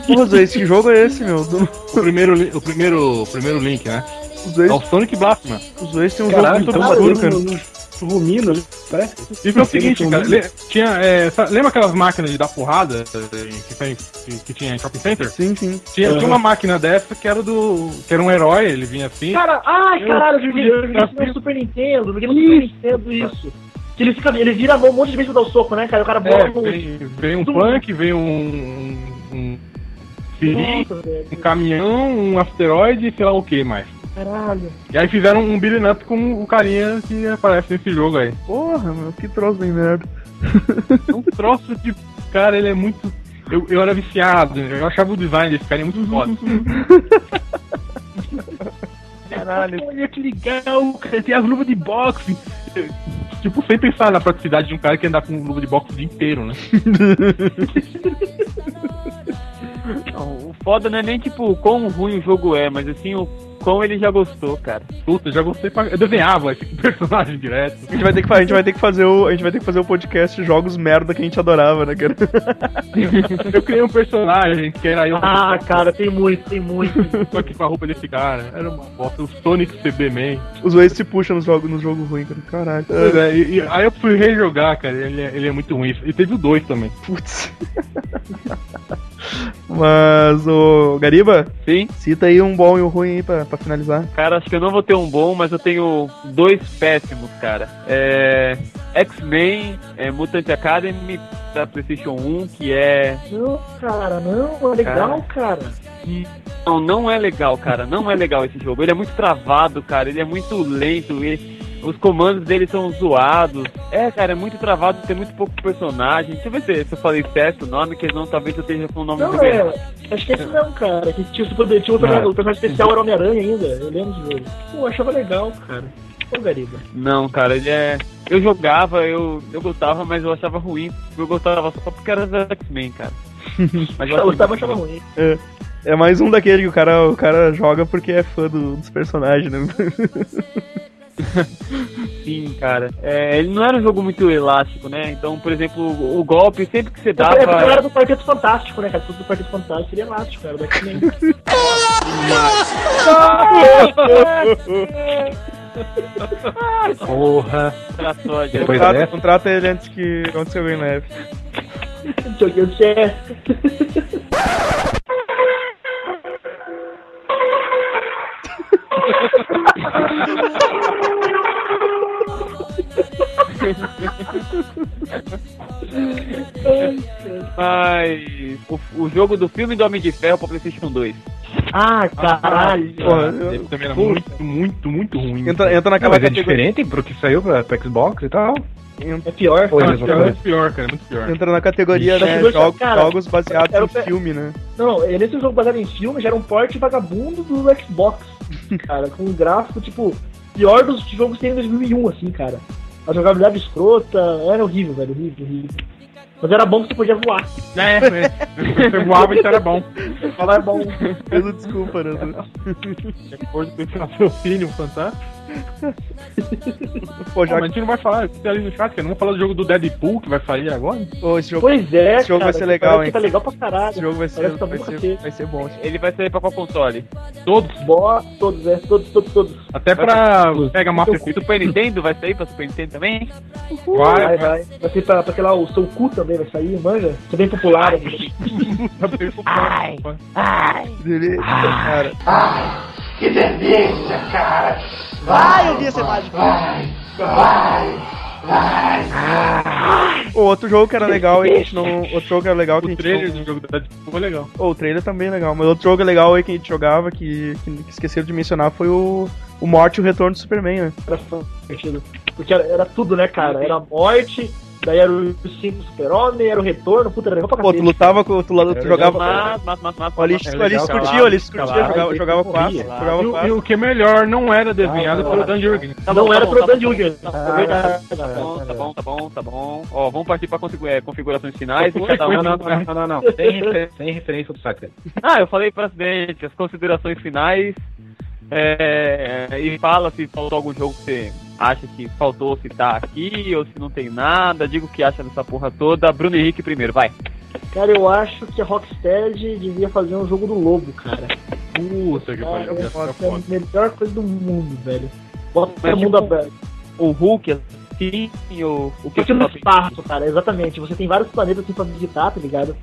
Porra, os Waste, que jogo é esse, meu? Do- O primeiro, li- o primeiro, o primeiro link, né? Os É o Sonic Blastman. os Waste tem um Caralho, jogo muito então obscuro, cara. Rumino, né? parece. Isso é o seguinte, cara. le- tinha, é, lembra aquelas máquinas de dar porrada eh, que, tem- que, que tinha em shopping center? Sim, sim. Tinha, tinha uma máquina dessa que era do. que era um herói, ele vinha assim. Cara, ai, Eu- caralho, eu joguei, eu joguei no Super Nintendo. Eu joguei no Super Nintendo isso. Que ele, fica, ele vira a mão um monte de vezes pra dar o soco, né, cara? O cara É, vem, vem um punk, vem um. um, um Nossa, um caminhão, um asteroide e sei lá o que mais. Caralho. E aí fizeram um beat'em up com o carinha que aparece nesse jogo aí. Porra, meu, que troço bem merda. É um troço de. Cara, ele é muito. Eu, eu era viciado, eu achava o design desse cara muito foda. Caralho. Olha que legal, cara, tem as luvas de boxe. Tipo, sem pensar na praticidade de um cara que anda com luva de boxe o dia inteiro, né? Não, o foda não é nem tipo o quão ruim o jogo é, mas assim o quão ele já gostou, cara. Puta, eu já gostei pra... Eu desenhava esse personagem direto. A gente vai ter que, a gente vai ter que fazer o, a gente vai ter que fazer o podcast de jogos merda que a gente adorava, né, cara? Eu criei um personagem que era eu Ah, cara, tem muito, tem muito. tô aqui com a roupa desse cara. Era uma bosta. O Sonic CB Man. Os dois se puxam nos jogos, no jogo ruim, cara. Caralho. É, e, e aí eu fui rejogar, cara. Ele é, ele é muito ruim. E teve o 2 também. Putz. Mas, o Gariba, Sim, cita aí um bom e um ruim aí pra, pra finalizar. cara, acho que eu não vou ter um bom, mas eu tenho dois péssimos, cara. É. X-Men, é, Mutant Academy da PlayStation 1, que é. Não, cara, não, é legal, cara. Não, não é legal, cara. Não é legal esse jogo. Ele é muito travado, cara. Ele é muito lento. Ele... Os comandos dele são zoados. É, cara, é muito travado, tem muito pouco personagem. Deixa eu ver se, se eu falei certo o nome, que não, talvez eu esteja com o nome Não, é. Acho que é esse mesmo, cara. Que tinha, o poder- tinha o, personagem, o personagem especial era Homem-Aranha ainda. Eu lembro do jogo. Pô, eu achava legal, cara. Ô, Gariba. Não, cara, ele é. Eu jogava, eu, eu gostava, mas eu achava ruim. Eu gostava só porque era da X-Men, cara. Mas Eu gostava, achava ruim. É mais um daquele que o cara, o cara joga porque é fã do- dos personagens, né? Sim, cara. É, ele não era um jogo muito elástico, né? Então, por exemplo, o, o golpe, sempre que você É porque eu dava. era do Quarteto Fantástico, né, cara? Fosse do Quarteto Fantástico, seria elástico, cara. Do X-Men. Porra. Depois Contrata, dessa? contrata ele antes que aconteça alguém neve. Joguinho de CS. Mas o, o jogo do filme do Homem de Ferro pra PlayStation 2. Ah, caralho. Porra, eu- Ele também era muito, muito, muito ruim. entra, entra Não, naquela mas é diferente pro que saiu pra, pra Xbox e tal. É pior. Mas é muito pior, cara, é muito pior. Entra na categoria né, jogos, cara, jogos baseados era em filme, né? Não, nesse jogo baseado em filme já era um porte vagabundo do Xbox. cara, com um gráfico, tipo, pior dos jogos que tem em 2001, assim, cara. A jogabilidade escrota, era horrível, velho, horrível, horrível. Mas era bom que você podia voar. É, é. Você voava e isso era bom. Falar é bom. Peço desculpa, né? De pensar raciocínio fantástico. Pô, Já a gente não vai falar, ali no chat. Não vamos falar do jogo do Deadpool que vai sair agora? Pô, esse jogo, Pois é, Esse jogo cara, vai ser legal, hein? Tá legal pra caralho. esse jogo vai ser, tá vai bom pra ser, vai ser bom. Ele vai sair pra qual console? Todos. Boa, todos, é, todos, todos, todos. Até pra Mega Master Super Nintendo vai sair pra Super Nintendo também? Vai, Vai, vai. Vai ser pra, pra sei lá, o seu cu também vai sair, manja? Ser bem popular. né? Ai, ai. Beleza, cara. Que delícia, cara. Vai, eu vi essa imagem. Vai, vai, vai. O outro jogo que era legal e que a gente não. Outro jogo que era legal que a O gente trailer não- do jogo Deadpool foi legal. Oh, o trailer também é legal, mas outro jogo legal aí que a gente jogava que, que, que esqueceram de mencionar foi o, o Morte e o Retorno do Superman, né? Era divertido. Porque era, era tudo, né, cara? Era a morte, daí era o cinco super-homem, era o retorno, puta, era legal pra Pô, tu lutava com. Tu, tu Era jogava. Mas, mas, mas, mas, O Alice, É o Alice curtia, o Alice curtia, jogava, jogava jogava E, o- e que é melhor, não era desenhado Ah, pelo Dan Jurgen. Tá não tá era tá Dan. Jurgen. Tá É bom, tá bom, tá bom, tá bom. Ó, vamos partir pra é, configurações finais. Não, não, não, não, não, não. Sem, refer- sem referência do saco. Ah, eu falei pra acidente, as considerações finais. É, e fala se faltou algum jogo que você acha que faltou citar aqui, ou se não tem nada. Diga o que acha dessa porra toda. Bruno Henrique primeiro, vai. Cara, eu acho que a Rocksteady devia fazer um jogo do lobo, cara. Puta que pariu, é ficar a melhor coisa do mundo, velho. Bota Mas, o mundo tipo, aberto. O Hulk, assim, ou o que Porque no tá espaço, cara, exatamente. Você tem vários planetas assim pra visitar, tá ligado?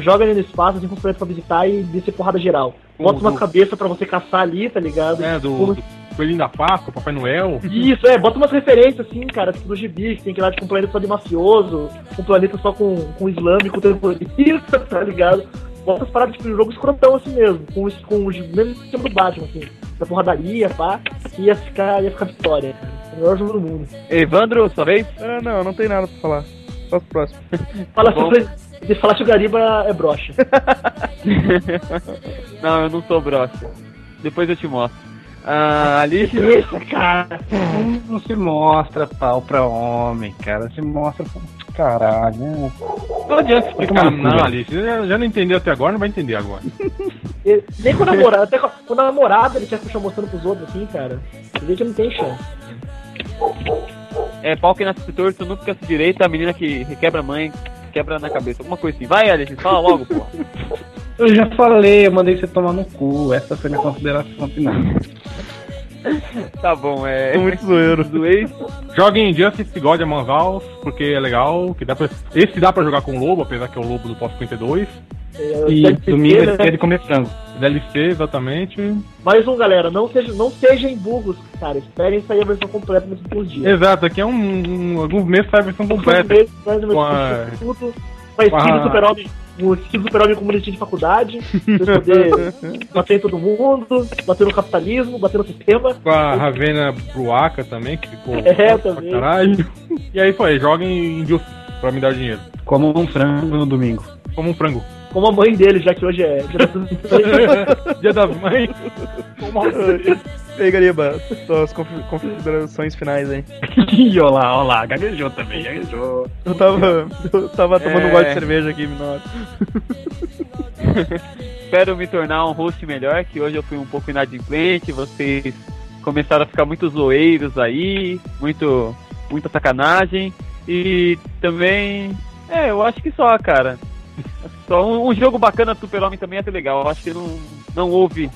Joga ele no espaço, assim, com os planetas pra visitar e descer porrada geral. Bota Uhum. uma cabeça pra você caçar ali, tá ligado? É, do, Como- do Coelhinho da Páscoa, Papai Noel. Isso, é, bota umas referências assim, cara, tipo do gibi, que tem que ir lá tipo um planeta só de mafioso, um planeta só com, com islâmico terrorista, tá ligado? Bota as paradas tipo um jogo escrotão assim mesmo, com, os- com o mesmo sistema do Batman, assim, da porradaria, pá, e ia ficar, ia ficar vitória. O melhor jogo do mundo. Evandro, sua vez? Ah, não, não tem nada pra falar. Só pro próximo. Fala sobre. De falar que o Gariba é brocha. não, eu não sou broxa. Depois eu te mostro. Ah, Alice, Isso, cara. Não, não se mostra pau pra homem, cara. Se mostra. caralho. Não adianta explicar não, velho. Alice. Já, já não entendeu até agora, não vai entender agora. Nem com a namorada, até com com a namorada ele já puxou mostrando pros outros assim, cara. Você que não tem chance. É pau que nasce torto, nunca fica direito, a menina que quebra a mãe, quebra na cabeça, alguma coisa assim. Vai, Alice, fala logo, pô. Eu já falei, eu mandei você tomar no cu. Essa foi minha consideração final. Tá bom, é. Tô muito zoeiro. Zoei. Joguem Justice God Among Us, porque é legal. Que dá pra... Esse dá pra jogar com o Lobo, apesar que é o Lobo do Pós 52. É, E ser, domingo né? é dia de comer frango. DLC, exatamente. Mais um, galera, não, seja, não sejam burros, cara. Esperem sair a versão completa nos últimos dias. Exato, aqui é um, um- alguns meses sai a versão completa. Dois meses, menos, a- tudo. Com a skin com a- do super-homem, o do super-homem boletim de faculdade, pra poder bater em todo mundo, bater no capitalismo, bater no sistema. Com a Ravena Bruaca também, que ficou É, pra também. caralho. E aí foi, joguem Justice pra me dar dinheiro. Como um frango no domingo. Como um frango. Como a mãe dele, já que hoje é dia das mães. Dia das mães. E aí, Gariba, suas confi- considerações finais aí. Ih, olha lá, olha lá, gaguejou também, gaguejou. Eu tava, eu tava tomando um É. gole de cerveja aqui, Minota. Espero me tornar um host melhor, que hoje eu fui um pouco inadimplente, vocês começaram a ficar muito zoeiros aí, muito, muita sacanagem. E também, é, eu acho que só, cara. Só um, um jogo bacana do Super-Homem também é até legal. Eu acho que não, não houve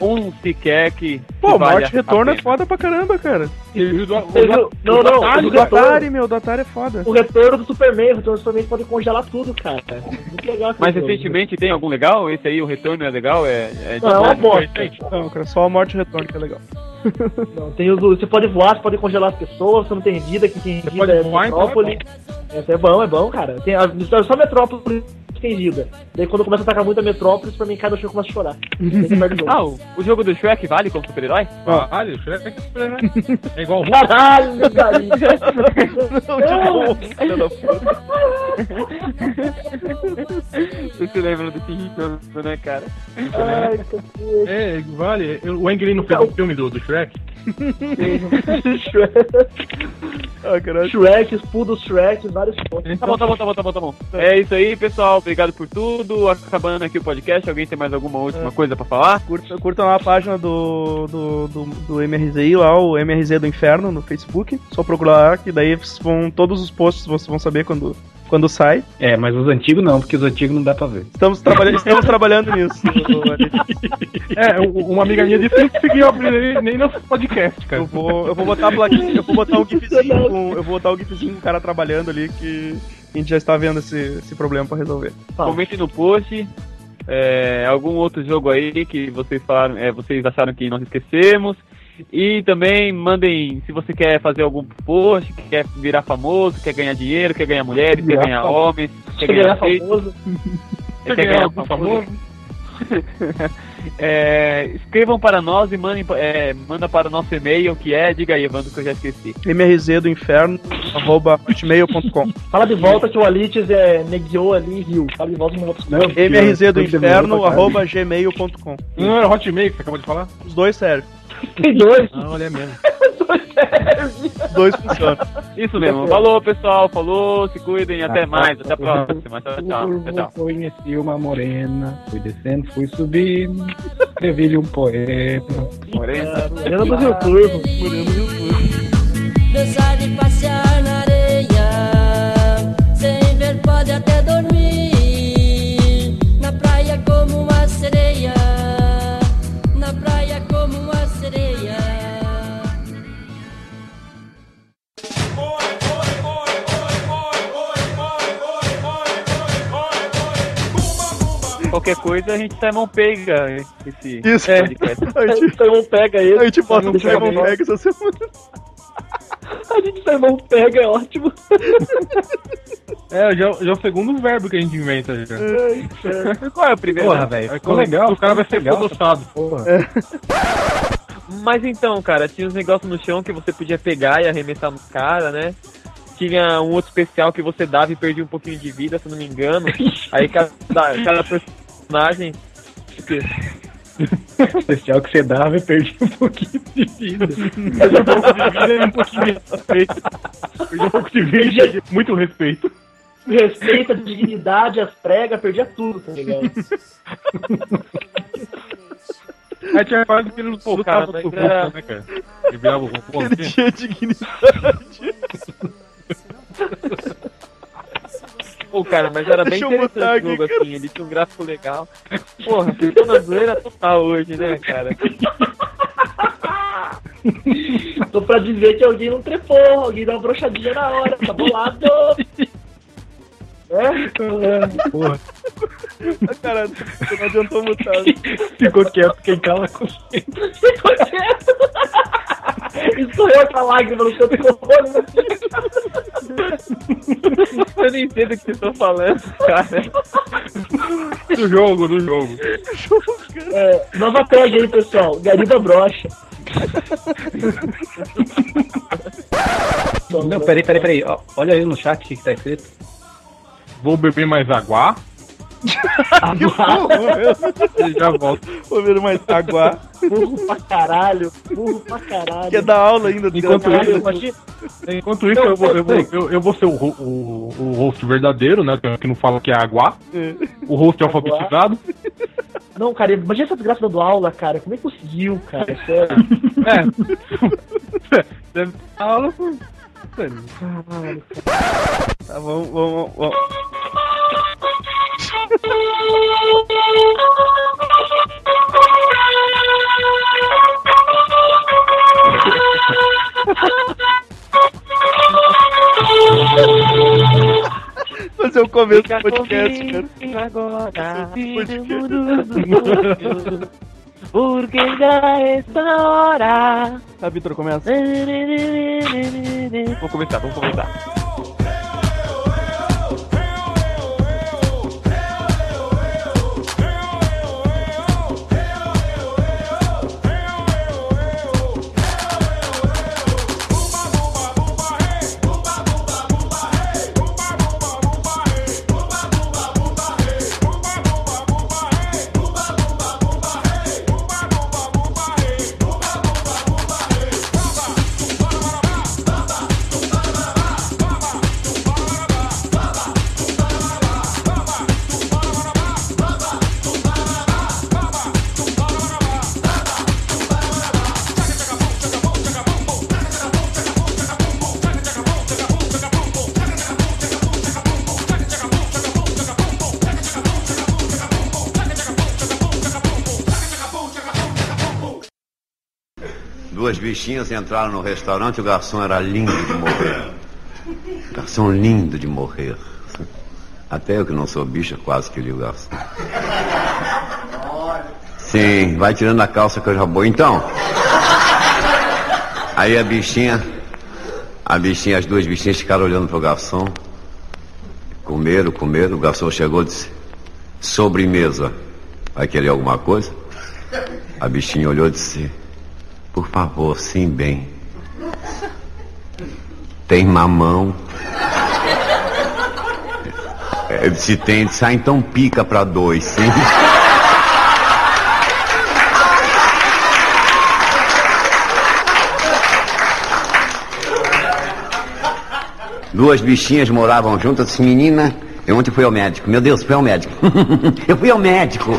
um sequer que. que Pô, valha Morte Retorno é foda pra caramba, cara. Não, não, o do retorno, Atari, meu, do Atari é foda. o retorno do Superman, o retorno do Superman pode congelar tudo, cara. Muito legal Mas jogo. recentemente tem algum legal? Esse aí, o retorno é legal? É, é Não, é uma bosta. Não, cara, só a Morte Retorno que é legal. Não, tem os, você pode voar, você pode congelar as pessoas, você não tem vida, quem tem vida pode é voar, então é Metrópole. Essa é bom, é bom, cara. Tem, a, só Metrópole vida. Daí quando começa a atacar muito a Metrópolis, pra mim chão e começa a chorar. O jogo. Ah, o, o jogo do Shrek vale como super-herói? Caralho, Shrek é super-herói. É igual o Hulk. Caralho, Daí. Filha da puta. Você se lembra desse jogo, né, cara? Ai. É, vale. O Ang não fez um filme do, do Shrek? Ah. Shrek, Spudo Shrek, vários pontos. Tá bom, tá bom, tá bom, tá bom, tá bom. É isso aí, pessoal. Obrigado por tudo. Acabando aqui o podcast. Alguém tem mais alguma última coisa pra falar? Curta, curtam lá a página do, do, do, do MRZI, lá, o MRZ do Inferno, no Facebook. Só procurar lá, que daí vão, todos os posts vocês vão saber quando, quando sai. É, mas os antigos não, porque os antigos não dá pra ver. Estamos, trabalhando estamos trabalhando nisso. É, uma amiga minha disse que não conseguiu abrir nem, nosso podcast, cara. Eu vou, eu vou botar a plaquinha, eu vou botar um gifzinho com, eu vou botar o gifzinho com o cara trabalhando ali que a gente já está vendo esse, esse problema pra resolver. Comente no post. é, algum outro jogo aí que vocês falaram, é, vocês acharam que nós esquecemos. E também mandem, se você quer fazer algum post, quer virar famoso, quer ganhar dinheiro, quer ganhar mulheres, quer ganhar famoso. homens, quer ganhar ganhar famoso. quer ganhar algum famoso. É, escrevam para nós e mandem, é, manda para o nosso e-mail que é, diga aí, Evandro, que eu já esqueci. MRZ do Inferno, arroba hotmail.com. Fala de volta que o Alites é, negueou ali e riu. Fala de volta no outro. Não, MRZ do Inferno, arroba gmail.com. Não era Hotmail que você acabou de falar? Os dois servem. Tem dois. Não, olha mesmo. Dois funcionam. Isso mesmo. Falou, pessoal. Falou, se cuidem. Até Ah, mais. tá. Até a próxima. Tchau, tchau. tchau, conheci uma morena, fui descendo, fui subindo, escrevi-lhe um poema. Morena. Morena do Rio Turvo. Cansar de passear Qualquer coisa, a gente Simon pega esse Isso. podcast. A gente, Simon pega ele. a gente bota um Simon pega. Peg essa semana. A gente Simon pega, é ótimo. É, já, já é o segundo verbo que a gente inventa já. Qual é o primeiro? Porra, velho, Aí ficou legal. O cara vai ser legal. fodossado. Porra. Mas então, cara, tinha uns negócios no chão que você podia pegar e arremessar no cara, né? Tinha um outro especial que você dava e perdia um pouquinho de vida, se eu não me engano. Aí cada, cada personagem. especial que você dava e perdia um pouquinho de vida. Mas um pouco de vida e um pouquinho de respeito. Perdi um pouco de vida e perdi muito respeito. Respeito, a dignidade, as pregas, perdia tudo, tá ligado? Aí tinha fase que ele Pô, lutava cara, era- Hulk, né, cara? Ele virava o Hulk. Ele tinha dignidade. Pô, cara, mas era bem interessante o aqui, jogo assim, ele tinha um gráfico legal. Porra, ficou na zoeira total hoje, né, cara? Tô pra dizer que alguém não trepou, alguém dá uma brochadinha na hora, tá bolado. É? Porra, Cara, você não adiantou mutar. ficou quieto, quem cala com Ficou quieto. Escorreu outra lágrima no seu telefone. Eu nem sei do que vocês estão falando, cara. Do jogo, do jogo. É, nova tag aí, pessoal. Gariba brocha. Não, peraí, peraí, peraí. Olha aí no chat o que, que tá escrito. Vou beber mais água. Ele já volta. Vou ver mais água. Burro pra caralho. Burro pra caralho. Quer dar aula ainda. Enquanto desgraçado. isso, Imagina- Enquanto isso, eu vou, eu, vou, eu, eu vou ser o, o, o host verdadeiro, né? Que não fala que é água. O host alfabetizado. Não, cara, imagina essa desgraça dando aula, cara. Como é que conseguiu, cara? Sério. É. Deve ter aula Tá, vamos, vamos, vamos. Fazer o começo do podcast, cara. agora, Podcast. Porque já está hora. Tá, Vitor, começa. Vamos começar, vamos começar. Duas bichinhas entraram no restaurante, o garçom era lindo de morrer. Garçom lindo de morrer. Até eu que não sou bicha, quase que li o garçom. Sim, vai tirando a calça que eu já vou. Então. Aí a bichinha, a bichinha, as duas bichinhas ficaram olhando pro garçom. Comeram, comeram. O garçom chegou e disse: Sobremesa. Vai querer alguma coisa? A bichinha olhou e disse: Por favor, sim, bem. Tem mamão? É, Se tem, ah, então pica pra dois, sim. Duas bichinhas moravam juntas, menina, eu ontem fui ao médico. Meu Deus, fui ao médico. eu fui ao médico.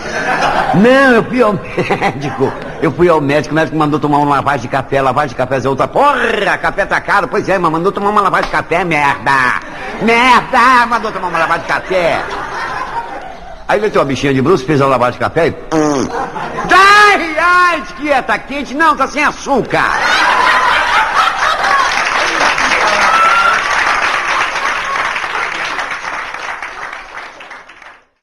Não, eu fui ao médico. Eu fui ao médico, o médico mandou tomar uma lavagem de café, lavagem de café, outra, porra, café tá caro, pois é, mas mandou tomar uma lavagem de café, merda. Merda, mandou tomar uma lavagem de café. Aí meteu a bichinha de bruxo, fez a lavagem de café e... Pum. Ai, ai, que é, tá quente? Não, tá sem açúcar.